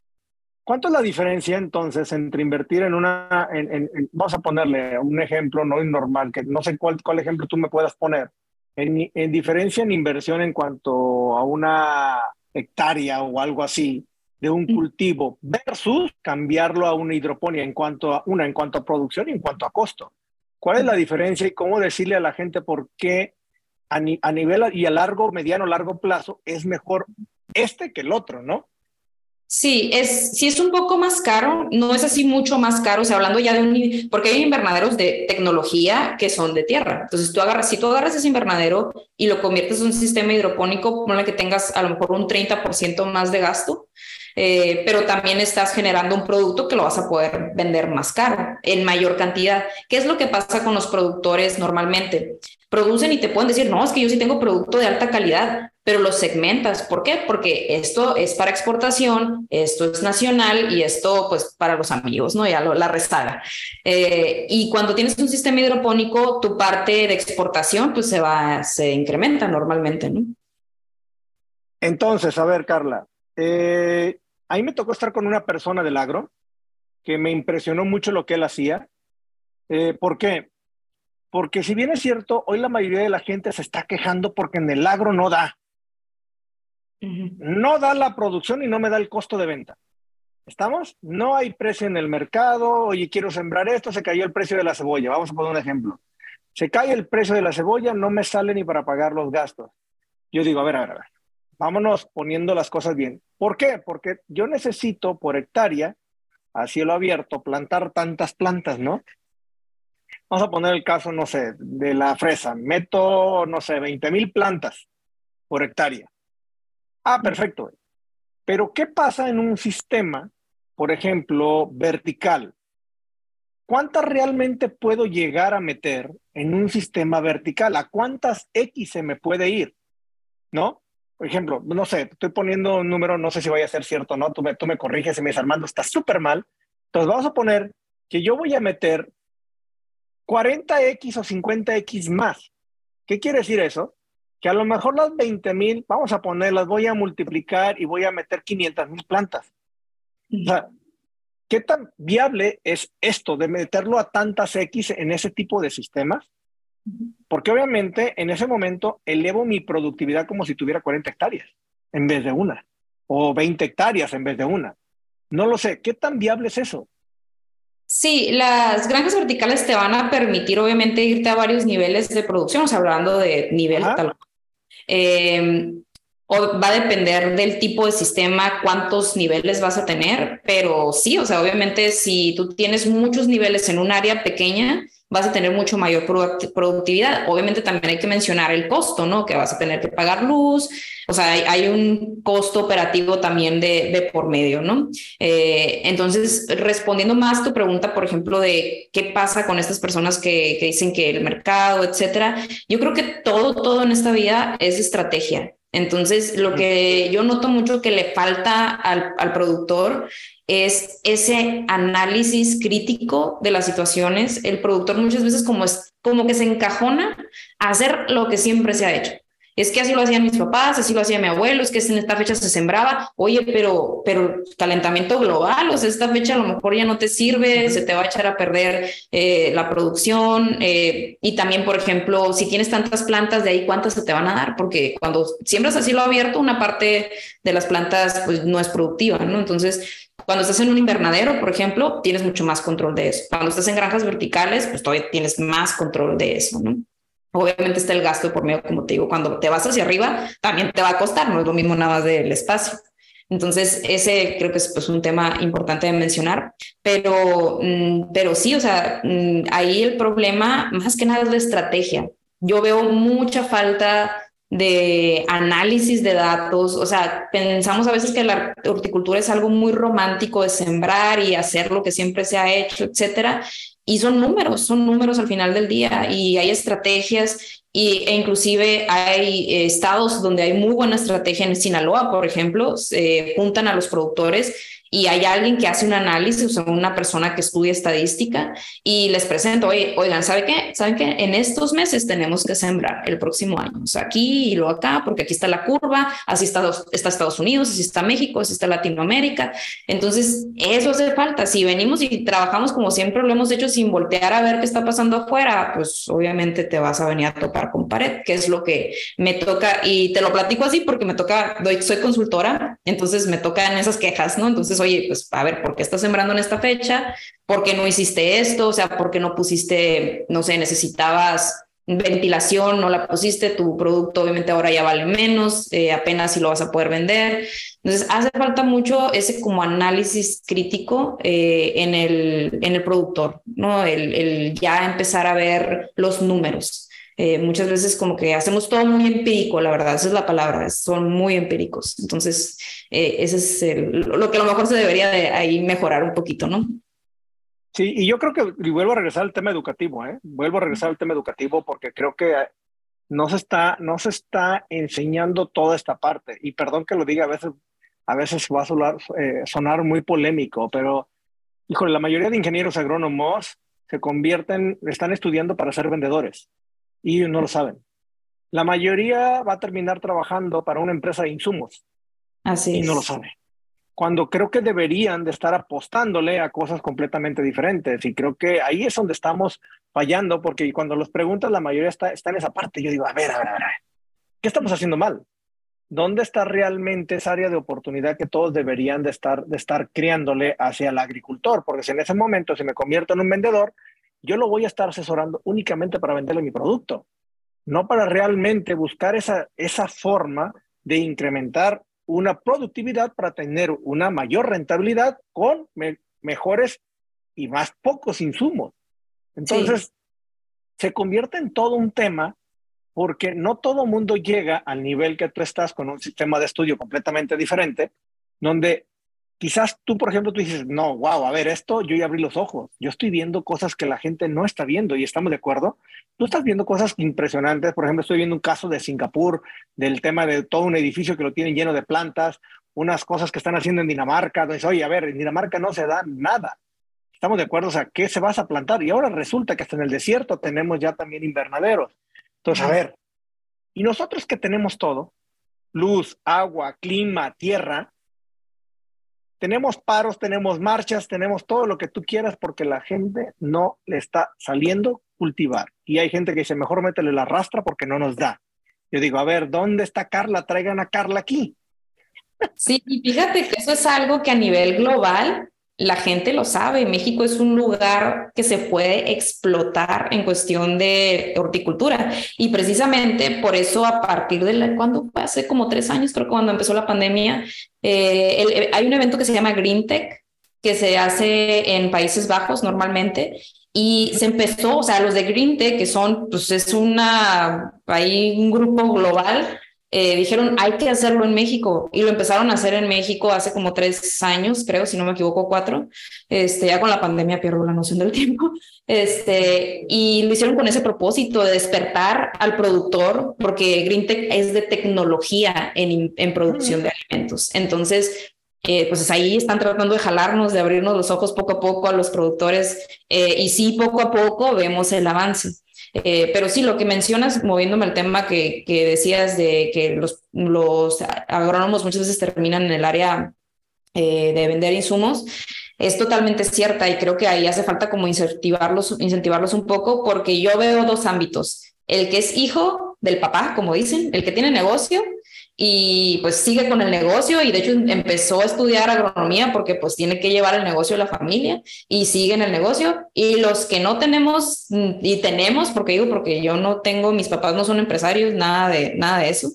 ¿Cuánto es la diferencia entonces entre invertir en una, en, vamos a ponerle un ejemplo no normal, que no sé cuál, cuál ejemplo tú me puedas poner, en, en diferencia en inversión en cuanto a una hectárea o algo así de un cultivo versus cambiarlo a una hidroponía en cuanto a una en cuanto a producción y en cuanto a costo. ¿Cuál es la diferencia y cómo decirle a la gente por qué a, a nivel y a largo, mediano, largo plazo es mejor este que el otro, ¿no? Sí, es, sí es un poco más caro, no es así mucho más caro, o sea, hablando ya de un, porque hay invernaderos de tecnología que son de tierra. Entonces, tú agarras, si tú agarras ese invernadero y lo conviertes en un sistema hidropónico, ponle que tengas a lo mejor un 30% más de gasto, eh, pero también estás generando un producto que lo vas a poder vender más caro, en mayor cantidad. ¿Qué es lo que pasa con los productores normalmente? Producen y te pueden decir, no, es que yo sí tengo producto de alta calidad, pero los segmentas. ¿Por qué? Porque esto es para exportación, esto es nacional y esto pues para los amigos, ¿no? Ya la rezaga. Eh, y cuando tienes un sistema hidropónico, tu parte de exportación pues se va, se incrementa normalmente, ¿no? Entonces, a ver, Carla, eh, ahí me tocó estar con una persona del agro que me impresionó mucho lo que él hacía. Eh, ¿Por qué? Porque si bien es cierto, hoy la mayoría de la gente se está quejando porque en el agro no da. No da la producción y no me da el costo de venta. ¿Estamos? No hay precio en el mercado. Oye, quiero sembrar esto, se cayó el precio de la cebolla. Vamos a poner un ejemplo. Se cae el precio de la cebolla, no me sale ni para pagar los gastos. Yo digo, a ver, a ver, a ver. Vámonos poniendo las cosas bien. ¿Por qué? Porque yo necesito por hectárea, a cielo abierto, plantar tantas plantas, ¿no? Vamos a poner el caso, no sé, de la fresa. Meto, no sé, 20 mil plantas por hectárea. Ah, perfecto. Pero ¿qué pasa en un sistema, por ejemplo, vertical? ¿Cuántas realmente puedo llegar a meter en un sistema vertical? ¿A cuántas X se me puede ir? ¿No? Por ejemplo, no sé, estoy poniendo un número, no sé si vaya a ser cierto o no, tú me, tú me corriges y me dices, Armando, está súper mal. Entonces vamos a poner que yo voy a meter 40X o 50X más. ¿Qué quiere decir eso? Que a lo mejor las 20 mil, vamos a ponerlas, voy a multiplicar y voy a meter 500 mil plantas. O sea, ¿qué tan viable es esto de meterlo a tantas X en ese tipo de sistemas? Porque obviamente en ese momento elevo mi productividad como si tuviera 40 hectáreas en vez de una, o 20 hectáreas en vez de una. No lo sé, ¿qué tan viable es eso? Sí, las granjas verticales te van a permitir obviamente irte a varios niveles de producción, o sea, hablando de nivel tal, Em, o va a depender del tipo de sistema, cuántos niveles vas a tener, pero sí, o sea, obviamente si tú tienes muchos niveles en un área pequeña, vas a tener mucho mayor productividad. Obviamente también hay que mencionar el costo, ¿no? Que vas a tener que pagar luz, o sea, hay, un costo operativo también de, de por medio, ¿no? Eh, entonces, respondiendo más tu pregunta, por ejemplo, de qué pasa con estas personas que, que dicen que el mercado, etcétera, yo creo que todo, todo en esta vida es estrategia. Entonces, lo que yo noto mucho que le falta al, al, productor es ese análisis crítico de las situaciones. El productor muchas veces como, es, como que se encajona a hacer lo que siempre se ha hecho. Es que así lo hacían mis papás, así lo hacía mi abuelo, es que en esta fecha se sembraba. Oye, pero, pero calentamiento global, o sea, esta fecha a lo mejor ya no te sirve, se te va a echar a perder eh, la producción. Eh, y también, por ejemplo, si tienes tantas plantas de ahí, ¿cuántas se te van a dar? Porque cuando siembras así lo abierto, una parte de las plantas pues, no es productiva, ¿no? Entonces, cuando estás en un invernadero, por ejemplo, tienes mucho más control de eso. Cuando estás en granjas verticales, pues todavía tienes más control de eso, ¿no? Obviamente está el gasto por medio, como te digo, cuando te vas hacia arriba, también te va a costar, no es lo mismo nada más del espacio. Entonces, ese creo que es pues, un tema importante de mencionar, pero, mm, pero sí, o sea, mm, ahí el problema más que nada es la estrategia. Yo veo mucha falta de análisis de datos, o sea, pensamos a veces que la horticultura es algo muy romántico de sembrar y hacer lo que siempre se ha hecho, etcétera, y son números, son números al final del día y hay estrategias y, e inclusive hay eh, estados donde hay muy buena estrategia en Sinaloa, por ejemplo, se juntan a los productores y hay alguien que hace un análisis, o sea, una persona que estudia estadística y les presento, Oye, oigan, ¿sabe qué? ¿Saben qué? En estos meses tenemos que sembrar el próximo año, o sea, aquí y luego acá, porque aquí está la curva, así está, está Estados Unidos, así está México, así está Latinoamérica. Entonces, eso hace falta. Si venimos y trabajamos como siempre lo hemos hecho sin voltear a ver qué está pasando afuera, pues obviamente te vas a venir a topar con pared, que es lo que me toca, y te lo platico así porque me toca, soy consultora, entonces me tocan esas quejas, ¿no? Entonces, oye, pues a ver, ¿por qué estás sembrando en esta fecha? ¿Por qué no hiciste esto? O sea, ¿por qué no pusiste, no sé, necesitabas ventilación, no la pusiste, tu producto obviamente ahora ya vale menos, eh, apenas si lo vas a poder vender. Entonces, hace falta mucho ese como análisis crítico eh, en, el, en el productor, ¿no? El, el ya empezar a ver los números. Eh, muchas veces como que hacemos todo muy empírico, la verdad, esa es la palabra, son muy empíricos. Entonces, eh, ese es lo que a lo mejor se debería de ahí mejorar un poquito, ¿no? Sí, y yo creo que y vuelvo a regresar al tema educativo, ¿eh? Vuelvo a regresar al tema educativo porque creo que no se está, no se está enseñando toda esta parte. Y perdón que lo diga, a veces, a veces va a sonar, eh, sonar muy polémico, pero, híjole, la mayoría de ingenieros agrónomos se convierten, están estudiando para ser vendedores y no lo saben. La mayoría va a terminar trabajando para una empresa de insumos. Así y no lo sabe. Cuando creo que deberían de estar apostándole a cosas completamente diferentes. Y creo que ahí es donde estamos fallando, porque cuando los preguntas, la mayoría está, está en esa parte. Yo digo, a ver, a ver, a ver, ¿qué estamos haciendo mal? ¿Dónde está realmente esa área de oportunidad que todos deberían de estar, de estar criándole hacia el agricultor? Porque si en ese momento, si me convierto en un vendedor, yo lo voy a estar asesorando únicamente para venderle mi producto, no para realmente buscar esa, esa forma de incrementar una productividad para tener una mayor rentabilidad con mejores y más pocos insumos. Entonces, se convierte en todo un tema porque no todo mundo llega al nivel que tú estás con un sistema de estudio completamente diferente, donde quizás tú, por ejemplo, tú dices, no, wow, a ver, esto yo ya abrí los ojos, yo estoy viendo cosas que la gente no está viendo y estamos de acuerdo. Tú estás viendo cosas impresionantes, por ejemplo, estoy viendo un caso de Singapur, del tema de todo un edificio que lo tienen lleno de plantas, unas cosas que están haciendo en Dinamarca, entonces, oye, a ver, en Dinamarca no se da nada. Estamos de acuerdo, o sea, ¿qué se vas a plantar? Y ahora resulta que hasta en el desierto tenemos ya también invernaderos. Entonces, a ver, y nosotros que tenemos todo, luz, agua, clima, tierra, tenemos paros, tenemos marchas, tenemos todo lo que tú quieras porque la gente no le está saliendo cultivar. Y hay gente que dice, mejor métele la rastra porque no nos da. Yo digo, a ver, ¿dónde está Carla? Traigan a Carla aquí. Sí, y fíjate que eso es algo que a nivel global la gente lo sabe, México es un lugar que se puede explotar en cuestión de horticultura. Y precisamente por eso a partir de cuando hace como tres años, creo que cuando empezó la pandemia, eh, hay un evento que se llama Green Tech que se hace en Países Bajos normalmente y se empezó, o sea, los de Green Tech, que son, pues es una, hay un grupo global eh, dijeron, hay que hacerlo en México y lo empezaron a hacer en México hace como tres años, creo, si no me equivoco, cuatro. Este, ya con la pandemia pierdo la noción del tiempo. Este, y lo hicieron con ese propósito de despertar al productor, porque GreenTech es de tecnología en, en producción de alimentos. Entonces, eh, pues ahí están tratando de jalarnos, de abrirnos los ojos poco a poco a los productores eh, y sí, poco a poco vemos el avance. Eh, pero sí, lo que mencionas, moviéndome al tema que, que decías de que los, los, agrónomos muchas veces terminan en el área eh, de vender insumos, es totalmente cierta y creo que ahí hace falta como incentivarlos, incentivarlos un poco porque yo veo dos ámbitos. El que es hijo del papá, como dicen, el que tiene negocio y pues sigue con el negocio y de hecho empezó a estudiar agronomía porque pues tiene que llevar el negocio de la familia y sigue en el negocio. Y los que no tenemos mm, y tenemos porque digo porque yo no tengo mis papás no son empresarios nada de nada de eso.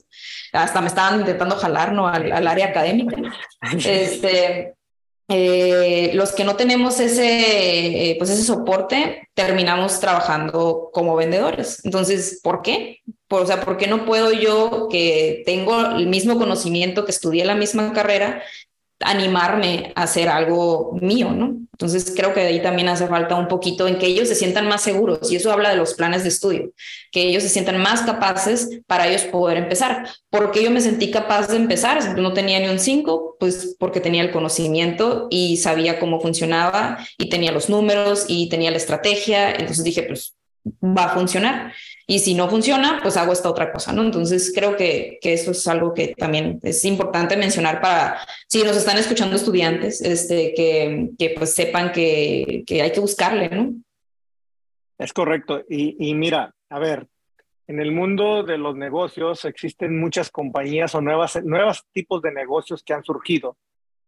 Hasta me estaban intentando jalar no al, al área académica. Este eh, los que no tenemos ese, eh, pues ese soporte, terminamos trabajando como vendedores. Entonces, ¿por qué? o sea, ¿por qué no puedo yo, que tengo el mismo conocimiento, que estudié la misma carrera, animarme a hacer algo mío, ¿no? Entonces creo que de ahí también hace falta un poquito en que ellos se sientan más seguros y eso habla de los planes de estudio, que ellos se sientan más capaces para ellos poder empezar. porque yo me sentí capaz de empezar? No tenía ni un 5, pues porque tenía el conocimiento y sabía cómo funcionaba y tenía los números y tenía la estrategia, entonces dije, pues va a funcionar. Y si no funciona, pues hago esta otra cosa, ¿no? Entonces creo que, que eso es algo que también es importante mencionar para, si nos están escuchando estudiantes, este, que, que pues sepan que, que hay que buscarle, ¿no? Es correcto. Y, y mira, a ver, en el mundo de los negocios existen muchas compañías o nuevas, nuevos tipos de negocios que han surgido,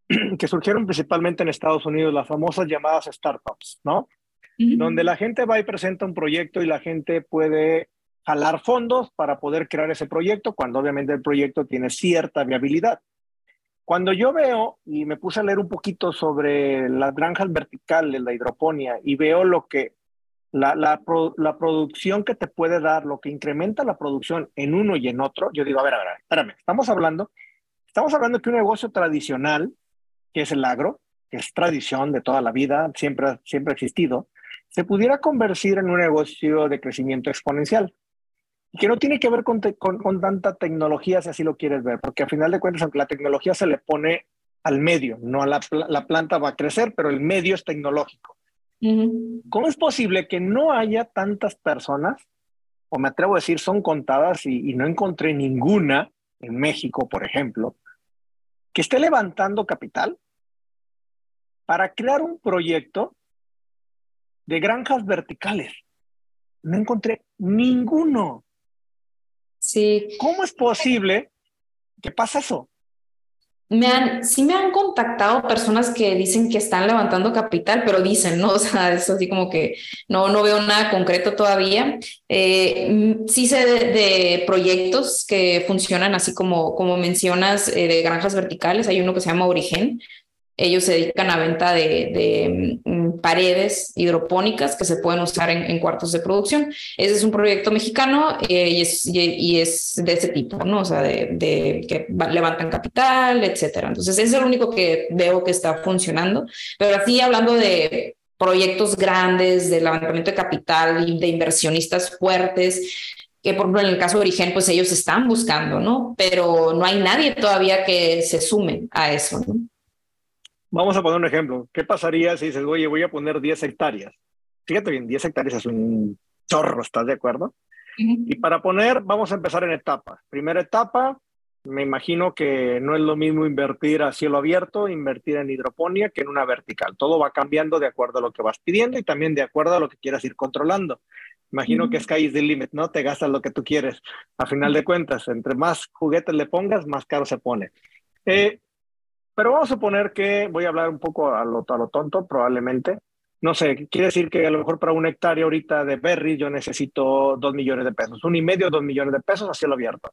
que surgieron principalmente en Estados Unidos, las famosas llamadas startups, ¿no? Donde la gente va y presenta un proyecto y la gente puede jalar fondos para poder crear ese proyecto, cuando obviamente el proyecto tiene cierta viabilidad. Cuando yo veo, y me puse a leer un poquito sobre las granjas verticales, la hidroponía, y veo lo que la, la, producción que te puede dar, lo que incrementa la producción en uno y en otro, yo digo, a ver, a ver, espérame, estamos hablando, estamos hablando que un negocio tradicional, que es el agro, que es tradición de toda la vida, siempre, siempre ha existido, se pudiera convertir en un negocio de crecimiento exponencial. Que no tiene que ver con, con, tanta tecnología, si así lo quieres ver, porque al final de cuentas, aunque la tecnología se le pone al medio, no a la, la planta va a crecer, pero el medio es tecnológico. ¿Cómo es posible que no haya tantas personas, o me atrevo a decir, son contadas y, y no encontré ninguna en México, por ejemplo, que esté levantando capital para crear un proyecto de granjas verticales. No encontré ninguno. Sí. ¿Cómo es posible que pasa eso? Me han, sí me han contactado personas que dicen que están levantando capital, pero dicen, ¿no? O sea, eso así como que no, no veo nada concreto todavía. Eh, sí sé de, proyectos que funcionan así como, como mencionas, eh, de granjas verticales. Hay uno que se llama Origen, ellos se dedican a venta de, mm, paredes hidropónicas que se pueden usar en, cuartos de producción. Ese es un proyecto mexicano eh, y, es, y, es, de ese tipo, ¿no? O sea, de, que levantan capital, etcétera. Entonces, ese es el único que veo que está funcionando. Pero así hablando de proyectos grandes, de levantamiento de capital y de inversionistas fuertes, que por ejemplo en el caso de Origen, pues ellos están buscando, ¿no? Pero no hay nadie todavía que se sume a eso, ¿no? Vamos a poner un ejemplo. ¿Qué pasaría si dices, oye, voy a poner 10 hectáreas? Fíjate bien, 10 hectáreas es un chorro, ¿estás de acuerdo? Y para poner, vamos a empezar en etapas. Primera etapa, me imagino que no es lo mismo invertir a cielo abierto, invertir en hidroponía que en una vertical. Todo va cambiando de acuerdo a lo que vas pidiendo y también de acuerdo a lo que quieras ir controlando. Imagino que sky is the limit, ¿no? Te gastas lo que tú quieres. A final de cuentas, entre más juguetes le pongas, más caro se pone. Eh, Pero vamos a suponer que voy a hablar un poco a lo, a lo tonto, probablemente. No sé, quiere decir que a lo mejor para un hectárea ahorita de berries yo necesito dos millones de pesos, un y medio, dos millones de pesos a cielo abierto.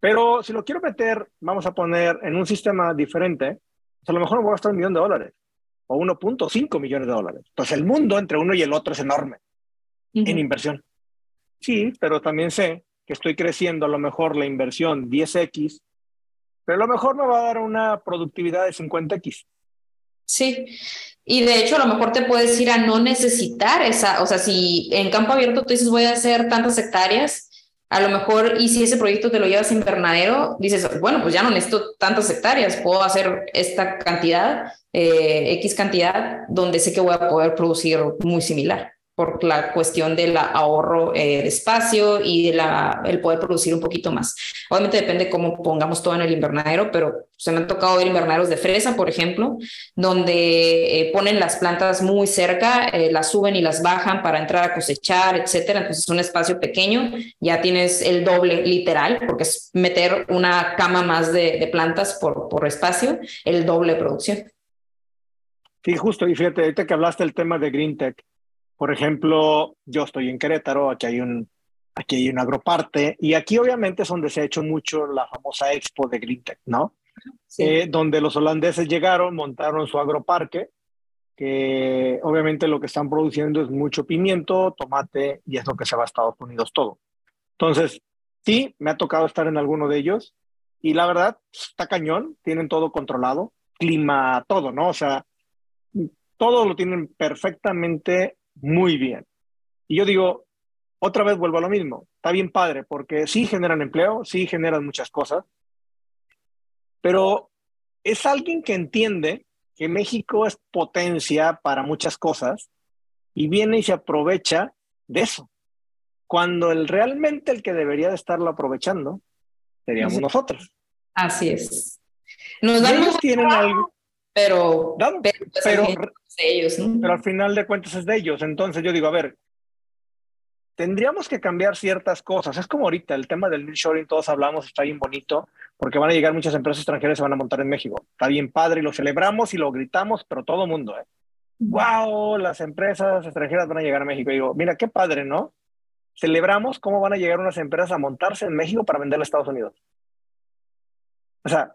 Pero si lo quiero meter, vamos a poner en un sistema diferente, pues a lo mejor me voy a gastar un millón de dólares o 1.5 millones de dólares. Pues el mundo entre uno y el otro es enorme en inversión. Sí, pero también sé que estoy creciendo a lo mejor la inversión 10x, pero a lo mejor me va a dar una productividad de 50x. Sí, y de hecho a lo mejor te puedes ir a no necesitar esa, o sea, si en campo abierto tú dices voy a hacer tantas hectáreas, a lo mejor, y si ese proyecto te lo llevas invernadero, dices, bueno, pues ya no necesito tantas hectáreas, puedo hacer esta cantidad, eh, X cantidad, donde sé que voy a poder producir muy similar por la cuestión del ahorro eh, de espacio y de la, el poder producir un poquito más. Obviamente depende cómo pongamos todo en el invernadero, pero se me han tocado ver invernaderos de fresa, por ejemplo, donde eh, ponen las plantas muy cerca, eh, las suben y las bajan para entrar a cosechar, etcétera. Entonces es un espacio pequeño, ya tienes el doble literal, porque es meter una cama más de, de plantas por, por espacio, el doble producción. Sí, justo, y fíjate, ahorita que hablaste del tema de Green Tech, por ejemplo, yo estoy en Querétaro, aquí hay un, aquí hay un agroparte, y aquí obviamente es donde se ha hecho mucho la famosa expo de GreenTech, ¿no? Eh, donde los holandeses llegaron, montaron su agroparque, que obviamente lo que están produciendo es mucho pimiento, tomate, y es lo que se va a Estados Unidos todo. Entonces, sí, me ha tocado estar en alguno de ellos, y la verdad, está cañón, tienen todo controlado, clima, todo, ¿no? O sea, todo lo tienen perfectamente muy bien. Y yo digo, otra vez vuelvo a lo mismo, está bien padre, porque sí generan empleo, sí generan muchas cosas, pero es alguien que entiende que México es potencia para muchas cosas y viene y se aprovecha de eso. Cuando el, realmente el que debería de estarlo aprovechando seríamos nosotros. Así es. Nos dan ellos tienen algo, pero, pero, pues, ellos, Pero al final de cuentas es de ellos. Entonces yo digo, a ver, tendríamos que cambiar ciertas cosas. Es como ahorita el tema del nearshoring, todos hablamos, está bien bonito, porque van a llegar muchas empresas extranjeras y se van a montar en México. Está bien padre y lo celebramos y lo gritamos, pero todo el mundo, ¿eh? ¡Wow! Las empresas extranjeras van a llegar a México. Y digo, mira, qué padre, ¿no? Celebramos cómo van a llegar unas empresas a montarse en México para vender a Estados Unidos. O sea,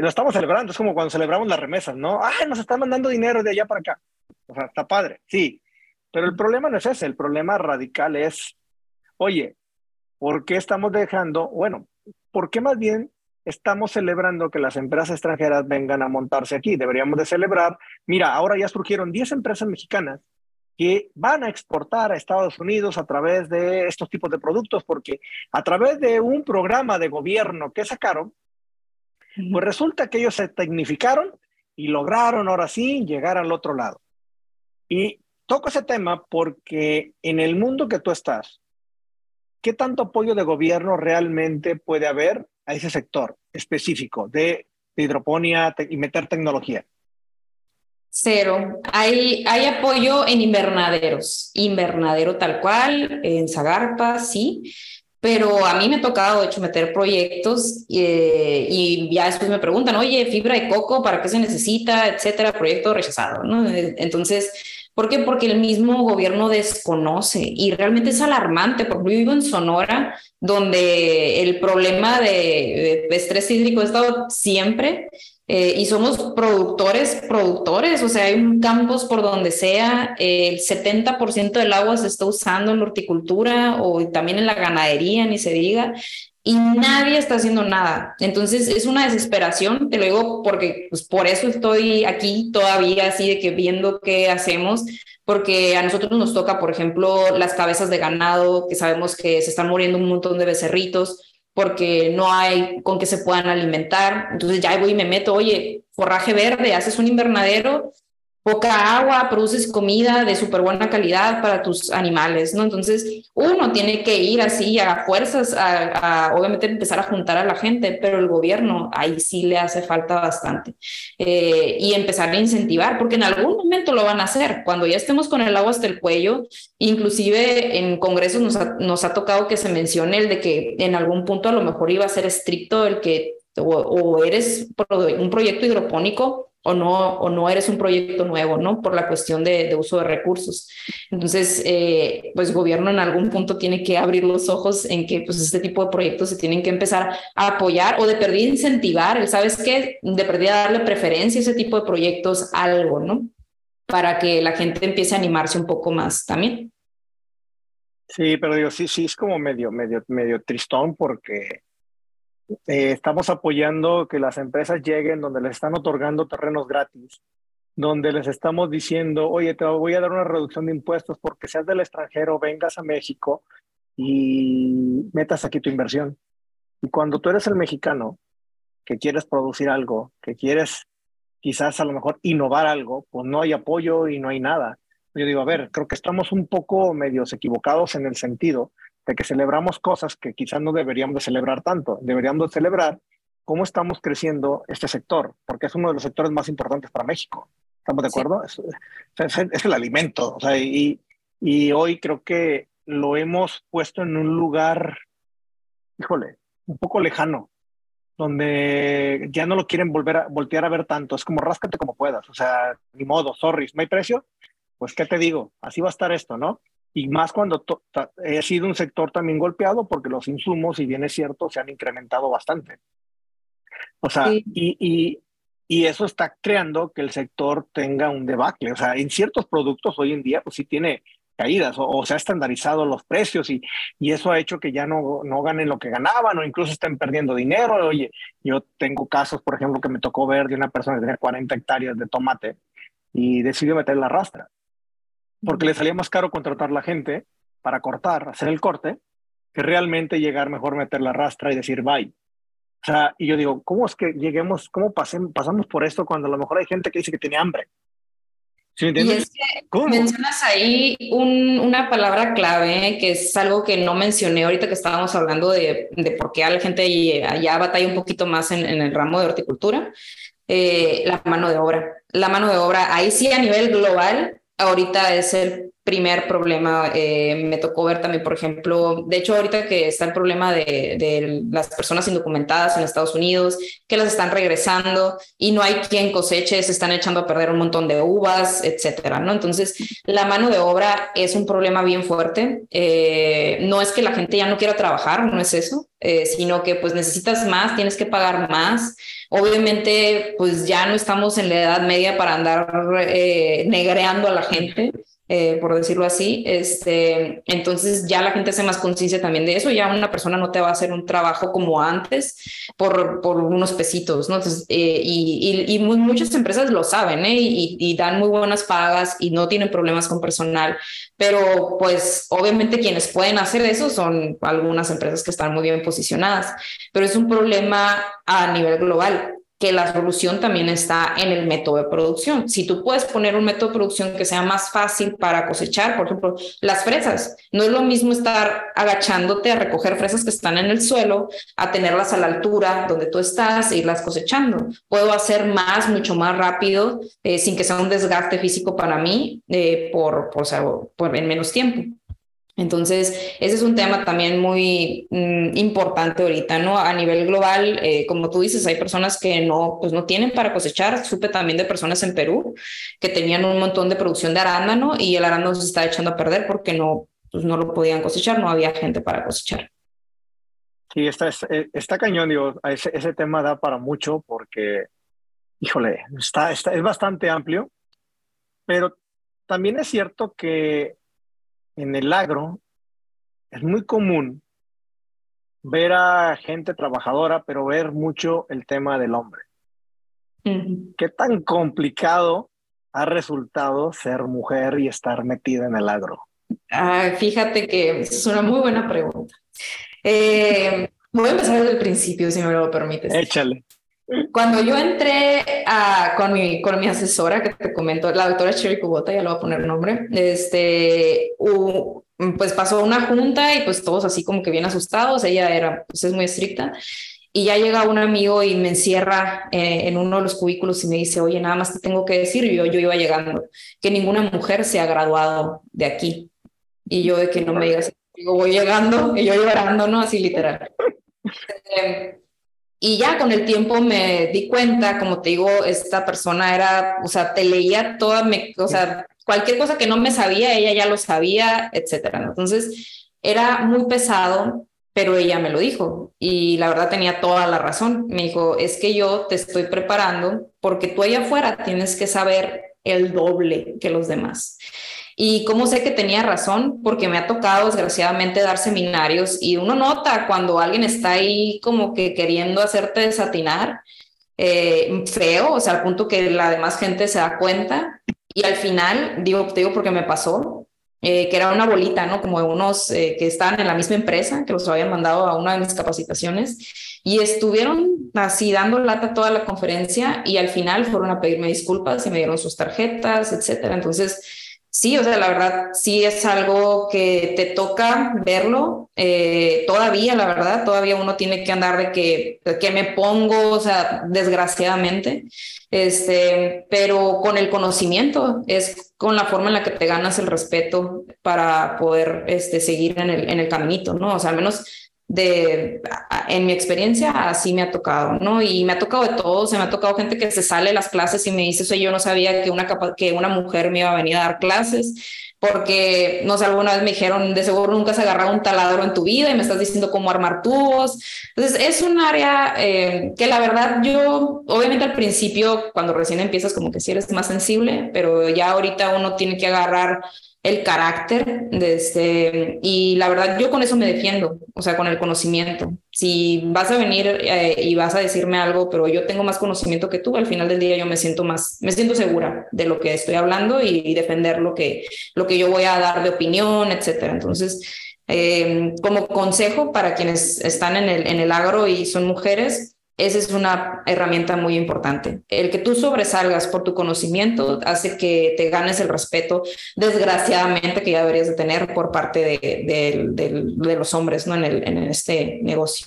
lo estamos celebrando, es como cuando celebramos las remesas, ¿no? ¡Ay, nos están mandando dinero de allá para acá! O sea, está padre, sí. Pero el problema no es ese, el problema radical es, oye, ¿por qué estamos dejando, bueno, ¿por qué más bien estamos celebrando que las empresas extranjeras vengan a montarse aquí? Deberíamos de celebrar, mira, ahora ya surgieron 10 empresas mexicanas que van a exportar a Estados Unidos a través de estos tipos de productos, porque a través de un programa de gobierno que sacaron, pues resulta que ellos se tecnificaron y lograron ahora sí llegar al otro lado. Y toco ese tema porque en el mundo que tú estás, ¿qué tanto apoyo de gobierno realmente puede haber a ese sector específico de, hidroponía y meter tecnología? Cero. Hay, hay apoyo en invernaderos, invernadero tal cual, en Zagarpa, sí, pero a mí me ha tocado, de hecho, meter proyectos eh, y ya después me preguntan, oye, fibra de coco, ¿para qué se necesita? Etcétera, proyecto rechazado, ¿no? Entonces, ¿por qué? Porque el mismo gobierno desconoce y realmente es alarmante, porque yo vivo en Sonora, donde el problema de, de estrés hídrico ha estado siempre eh, y somos productores, productores, o sea, hay campos por donde sea, el 70% del agua se está usando en la horticultura o también en la ganadería, ni se diga, y nadie está haciendo nada. Entonces es una desesperación, te lo digo porque pues, por eso estoy aquí todavía así de que viendo qué hacemos, porque a nosotros nos toca, por ejemplo, las cabezas de ganado, que sabemos que se están muriendo un montón de becerritos porque no hay con qué se puedan alimentar. Entonces ya voy y me meto, oye, forraje verde, haces un invernadero poca agua, produces comida de súper buena calidad para tus animales, ¿no? Entonces, uno tiene que ir así a fuerzas, a, obviamente empezar a juntar a la gente, pero el gobierno ahí sí le hace falta bastante. Eh, y empezar a incentivar, porque en algún momento lo van a hacer, cuando ya estemos con el agua hasta el cuello, inclusive en congresos nos ha, nos ha tocado que se mencione el de que en algún punto a lo mejor iba a ser estricto el que o, eres un proyecto hidropónico o no, o no eres un proyecto nuevo, ¿no? Por la cuestión de, uso de recursos. Entonces, eh, pues gobierno en algún punto tiene que abrir los ojos en que pues este tipo de proyectos se tienen que empezar a apoyar o de perder incentivar, ¿sabes qué? De perder darle preferencia a ese tipo de proyectos algo, ¿no? Para que la gente empiece a animarse un poco más también. Sí, pero digo, sí, sí, es como medio, medio, medio tristón porque eh, estamos apoyando que las empresas lleguen donde les están otorgando terrenos gratis, donde les estamos diciendo, oye, te voy a dar una reducción de impuestos porque seas del extranjero, vengas a México y metas aquí tu inversión. Y cuando tú eres el mexicano que quieres producir algo, que quieres quizás a lo mejor innovar algo, pues no hay apoyo y no hay nada. Yo digo, a ver, creo que estamos un poco medios equivocados en el sentido de que celebramos cosas que quizás no deberíamos de celebrar tanto. Deberíamos de celebrar cómo estamos creciendo este sector, porque es uno de los sectores más importantes para México. ¿Estamos de acuerdo? Es, es, el alimento. O sea, y, y hoy creo que lo hemos puesto en un lugar, híjole, un poco lejano, donde ya no lo quieren volver a voltear a ver tanto. Es como ráscate como puedas. O sea, ni modo, sorry, no hay precio. Pues, ¿qué te digo? Así va a estar esto, ¿no? Y más cuando he sido un sector también golpeado porque los insumos, si bien es cierto, se han incrementado bastante. O sea, y, y, y, eso está creando que el sector tenga un debacle. O sea, en ciertos productos hoy en día, pues sí tiene caídas o, se ha estandarizado los precios y, y, eso ha hecho que ya no, no ganen lo que ganaban o incluso estén perdiendo dinero. Oye, yo tengo casos, por ejemplo, que me tocó ver de una persona que tenía 40 hectáreas de tomate y decidió meter la rastra porque le salía más caro contratar la gente para cortar, hacer el corte, que realmente llegar mejor meter la rastra y decir bye. O sea, y yo digo, ¿cómo es que lleguemos, cómo pasamos por esto cuando a lo mejor hay gente que dice que tiene hambre? ¿Sí me entiendes? mencionas ahí una palabra clave, que es algo que no mencioné ahorita que estábamos hablando de, de por qué a la gente ya batalla un poquito más en, en el ramo de horticultura, eh, la mano de obra. La mano de obra, ahí sí a nivel global, ahorita es el primer problema. Eh, me tocó ver también, por ejemplo, de hecho, ahorita que está el problema de, las personas indocumentadas en Estados Unidos, que las están regresando y no hay quien coseche, se están echando a perder un montón de uvas, etcétera, ¿no? Entonces, la mano de obra es un problema bien fuerte. Eh, no es que la gente ya no quiera trabajar, no es eso, eh, sino que pues necesitas más, tienes que pagar más. Obviamente, pues ya no estamos en la edad media para andar eh, negreando a la gente. Eh, por decirlo así. Este, entonces ya la gente hace más conciencia también de eso, ya una persona no te va a hacer un trabajo como antes por, por unos pesitos, ¿no? Entonces, eh, y, y, muchas empresas lo saben, ¿eh? Y, y, dan muy buenas pagas y no tienen problemas con personal, pero pues obviamente quienes pueden hacer eso son algunas empresas que están muy bien posicionadas, pero es un problema a nivel global que la solución también está en el método de producción. Si tú puedes poner un método de producción que sea más fácil para cosechar, por ejemplo, las fresas, no es lo mismo estar agachándote a recoger fresas que están en el suelo, a tenerlas a la altura donde tú estás e irlas cosechando. Puedo hacer más, mucho más rápido, eh, sin que sea un desgaste físico para mí, eh, por, por, por en menos tiempo. Entonces, ese es un tema también muy mm, importante ahorita, ¿no? A nivel global, eh, como tú dices, hay personas que no, pues no tienen para cosechar. Supe también de personas en Perú que tenían un montón de producción de arándano y el arándano se está echando a perder porque no, pues no lo podían cosechar, no había gente para cosechar. Sí, está, eh, está cañón, digo, ese, ese tema da para mucho porque, híjole, está, está, es bastante amplio, pero también es cierto que en el agro es muy común ver a gente trabajadora, pero ver mucho el tema del hombre. ¿Qué tan complicado ha resultado ser mujer y estar metida en el agro? Ah, fíjate que es una muy buena pregunta. Eh, voy a empezar desde el principio, si me lo permites. Échale. Cuando yo entré con, mi, con mi asesora, que te comento, la doctora Sherry Kubota, ya le voy a poner nombre, este, pues pasó una junta y pues todos así como que bien asustados, ella era, pues es muy estricta, y ya llega un amigo y me encierra eh, en uno de los cubículos y me dice, oye, nada más te tengo que decir, yo, yo iba llegando, que ninguna mujer se ha graduado de aquí. Y yo de que no me digas, digo, voy llegando, y yo llorando, ¿no? Así literal. Y ya con el tiempo me di cuenta, como te digo, esta persona era, o sea, te leía toda, me, o sea, cualquier cosa que no me sabía, ella ya lo sabía, etcétera. Entonces, era muy pesado, pero ella me lo dijo y la verdad tenía toda la razón. Me dijo, es que yo te estoy preparando porque tú allá afuera tienes que saber el doble que los demás. ¿Y cómo sé que tenía razón? Porque me ha tocado desgraciadamente dar seminarios y uno nota cuando alguien está ahí como que queriendo hacerte desatinar, eh, feo, o sea, al punto que la demás gente se da cuenta. Y al final, digo, te digo porque me pasó, eh, que era una bolita, ¿no? Como de unos eh, que estaban en la misma empresa, que los habían mandado a una de mis capacitaciones, y estuvieron así dando lata toda la conferencia y al final fueron a pedirme disculpas y me dieron sus tarjetas, etcétera. Entonces, Sí, o sea, la verdad, sí es algo que te toca verlo. Eh, todavía, la verdad, todavía uno tiene que andar de que, que me pongo, o sea, desgraciadamente. Este, pero con el conocimiento es con la forma en la que te ganas el respeto para poder este, seguir en el, en el caminito, ¿no? O sea, al menos de, en mi experiencia, así me ha tocado, ¿no? Y me ha tocado de todo, se me ha tocado gente que se sale de las clases y me dice, eso yo no sabía que una, que una mujer me iba a venir a dar clases, porque, no sé, alguna vez me dijeron, de seguro nunca has agarrado un taladro en tu vida y me estás diciendo cómo armar tubos. Entonces, es un área eh, que la verdad yo, obviamente al principio, cuando recién empiezas, como que sí eres más sensible, pero ya ahorita uno tiene que agarrar el carácter de este, y la verdad yo con eso me defiendo, o sea, con el conocimiento. Si vas a venir eh, y vas a decirme algo, pero yo tengo más conocimiento que tú, al final del día yo me siento más, me siento segura de lo que estoy hablando y, defender lo que, lo que yo voy a dar de opinión, etcétera. Entonces, eh, como consejo para quienes están en el, en el agro y son mujeres, esa es una herramienta muy importante. El que tú sobresalgas por tu conocimiento hace que te ganes el respeto, desgraciadamente, que ya deberías de tener por parte de, los hombres ¿no? en, el, en este negocio.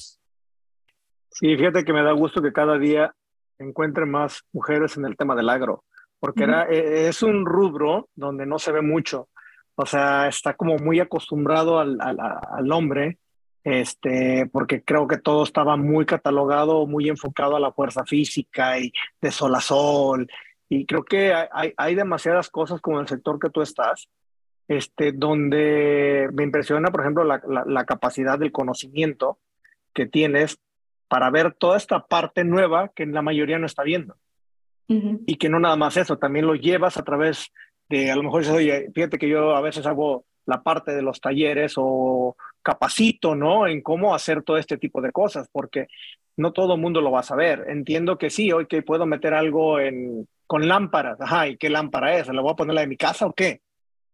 Sí, fíjate que me da gusto que cada día encuentren más mujeres en el tema del agro, porque era, e, es un rubro donde no se ve mucho. O sea, está como muy acostumbrado al, al, al hombre este, porque creo que todo estaba muy catalogado, muy enfocado a la fuerza física y de sol a sol. Y creo que hay, hay demasiadas cosas como el sector que tú estás, este, donde me impresiona, por ejemplo, la, la, capacidad del conocimiento que tienes para ver toda esta parte nueva que la mayoría no está viendo. Y que no nada más eso, también lo llevas a través de, a lo mejor dices, oye, fíjate que yo a veces hago la parte de los talleres o capacito, ¿no? En cómo hacer todo este tipo de cosas, porque no todo el mundo lo va a saber. Entiendo que sí, hoy que puedo meter algo en, con lámparas. Ajá, ¿y qué lámpara es? ¿La voy a poner la de mi casa o qué?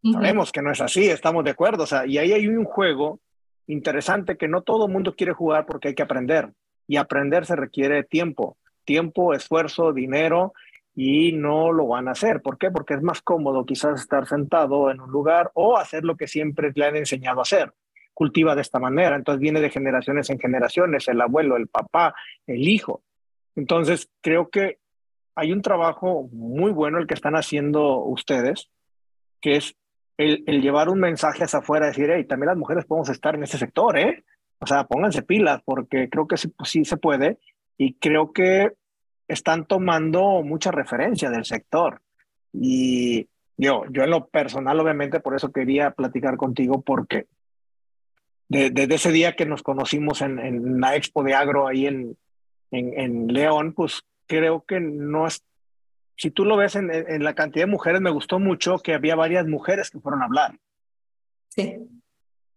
Sabemos que no es así, estamos de acuerdo. O sea, y ahí hay un juego interesante que no todo el mundo quiere jugar porque hay que aprender. Y aprender se requiere tiempo, tiempo, esfuerzo, dinero, y no lo van a hacer. ¿Por qué? Porque es más cómodo quizás estar sentado en un lugar o hacer lo que siempre le han enseñado a hacer cultiva de esta manera. Entonces viene de generaciones en generaciones, el abuelo, el papá, el hijo. Entonces creo que hay un trabajo muy bueno el que están haciendo ustedes, que es el, llevar un mensaje hacia afuera, decir, hey, también las mujeres podemos estar en ese sector, ¿eh? O sea, pónganse pilas, porque creo que sí, pues, sí se puede y creo que están tomando mucha referencia del sector. Y yo, yo en lo personal, obviamente, por eso quería platicar contigo, porque desde ese día que nos conocimos en, en, la expo de agro ahí en, en, en, León, pues creo que no es, si tú lo ves en, en, la cantidad de mujeres, me gustó mucho que había varias mujeres que fueron a hablar. Sí.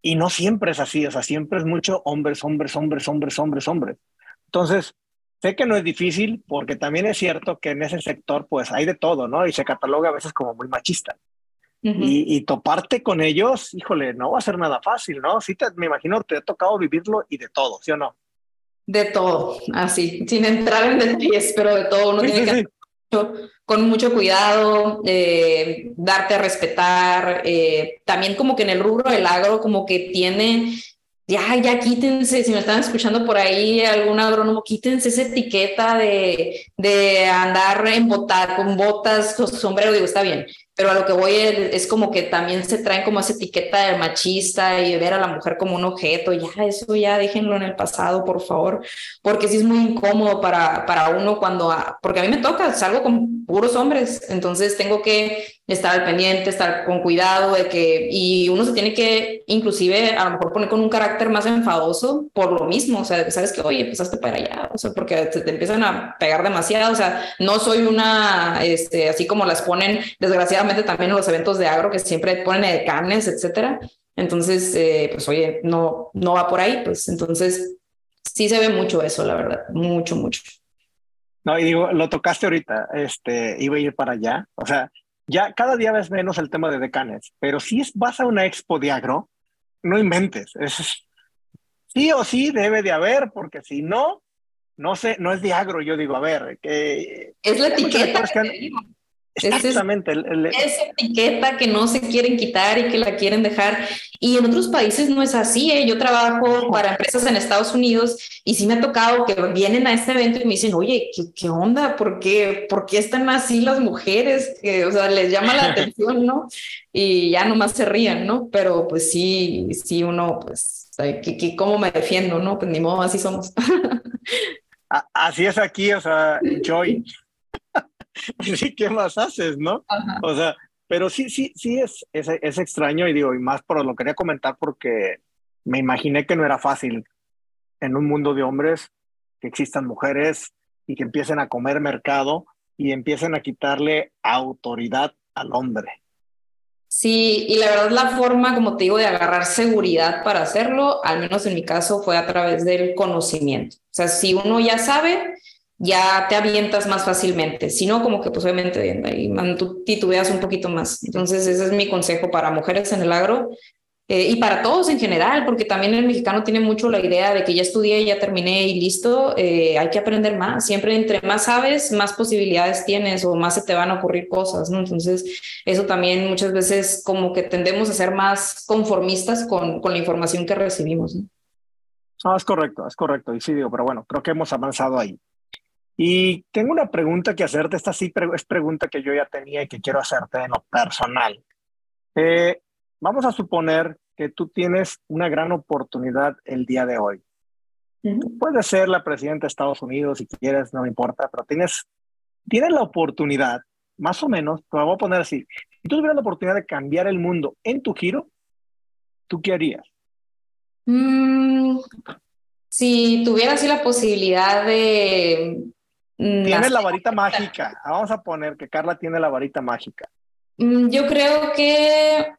Y no siempre es así, o sea, siempre es mucho hombres, hombres, hombres, hombres, hombres, hombres. Entonces, sé que no es difícil porque también es cierto que en ese sector pues hay de todo, ¿no? Y se cataloga a veces como muy machista y, toparte con ellos, híjole, no va a ser nada fácil, ¿no? Sí, te, me imagino te ha tocado vivirlo y de todo, ¿sí o no? De todo, así, sin entrar en detalles, pero de todo. Uno tiene que con mucho cuidado, eh, darte a respetar. Eh, también como que en el rubro del agro, como que tiene ya, ya quítense, si me están escuchando por ahí algún agrónomo, quítense esa etiqueta de, de andar en botar, con botas, con sombrero, digo, está bien, pero a lo que voy es, como que también se traen como esa etiqueta de machista y ver a la mujer como un objeto, ya eso ya déjenlo en el pasado, por favor, porque sí es muy incómodo para, para uno cuando, porque a mí me toca, salgo con puros hombres, entonces tengo que estar al pendiente, estar con cuidado de que, y uno se tiene que inclusive a lo mejor poner con un carácter más enfadoso por lo mismo, o sea, sabes que, oye, empezaste para allá, o sea, porque te, empiezan a pegar demasiado, o sea, no soy una, este, así como las ponen, desgraciadamente también en los eventos de agro, que siempre ponen carnes, etcétera, entonces, eh, pues, oye, no, no va por ahí, pues, entonces, sí se ve mucho eso, la verdad, mucho, mucho. No, y digo, lo tocaste ahorita, este, iba a ir para allá, o sea, ya cada día ves menos el tema de decanes, pero si vas a una expo de agro, no inventes. Es, sí o sí debe de haber, porque si no, no sé, no es de agro. Yo digo, a ver, que. Es la etiqueta. Exactamente. Esa etiqueta que no se quieren quitar y que la quieren dejar. Y en otros países no es así. ¿eh? Yo trabajo para empresas en Estados Unidos y sí me ha tocado que vienen a este evento y me dicen, oye, ¿qué, qué onda? ¿Por qué, ¿Por qué están así las mujeres? Que, o sea, les llama la atención, ¿no? Y ya nomás se rían, ¿no? Pero pues sí, sí uno, pues, ¿qué, cómo me defiendo, no? Pues ni modo, así somos. Así es aquí, o sea, Joy. sí, ¿qué más haces, no? O sea, pero sí, sí, sí es, es, es, extraño y digo, y más por lo quería comentar porque me imaginé que no era fácil en un mundo de hombres que existan mujeres y que empiecen a comer mercado y empiecen a quitarle autoridad al hombre. Sí, y la verdad la forma, como te digo, de agarrar seguridad para hacerlo, al menos en mi caso, fue a través del conocimiento. O sea, si uno ya sabe, ya te avientas más fácilmente. Si no, como que pues obviamente tú titubeas un poquito más. Entonces, ese es mi consejo para mujeres en el agro eh, y para todos en general, porque también el mexicano tiene mucho la idea de que ya estudié, ya terminé y listo. Eh, hay que aprender más. Siempre entre más sabes, más posibilidades tienes o más se te van a ocurrir cosas, ¿no? Entonces, eso también muchas veces como que tendemos a ser más conformistas con, con la información que recibimos, ¿no? No, es correcto, es correcto. Y sí, digo, pero bueno, creo que hemos avanzado ahí. Y tengo una pregunta que hacerte, esta sí es pregunta que yo ya tenía y que quiero hacerte en lo personal. Eh, vamos a suponer que tú tienes una gran oportunidad el día de hoy. puedes ser la presidenta de Estados Unidos si quieres, no me importa, pero tienes, tienes la oportunidad, más o menos, te lo voy a poner así, si tú tuvieras la oportunidad de cambiar el mundo en tu giro, ¿tú qué harías? Mm, si tuviera así la posibilidad de tiene la varita mágica. Vamos a poner que Carla tiene la varita mágica. Mm, yo creo que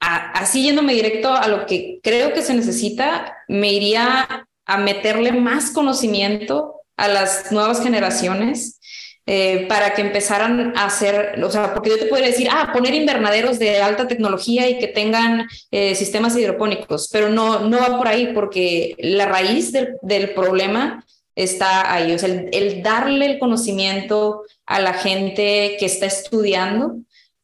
así yéndome directo a lo que creo que se necesita, me iría a meterle más conocimiento a las nuevas generaciones eh, para que empezaran a hacer, o sea, porque yo te podría decir, ah, poner invernaderos de alta tecnología y que tengan eh, sistemas hidropónicos, pero no, no va por ahí porque la raíz del, del problema está ahí. O sea, el, darle el conocimiento a la gente que está estudiando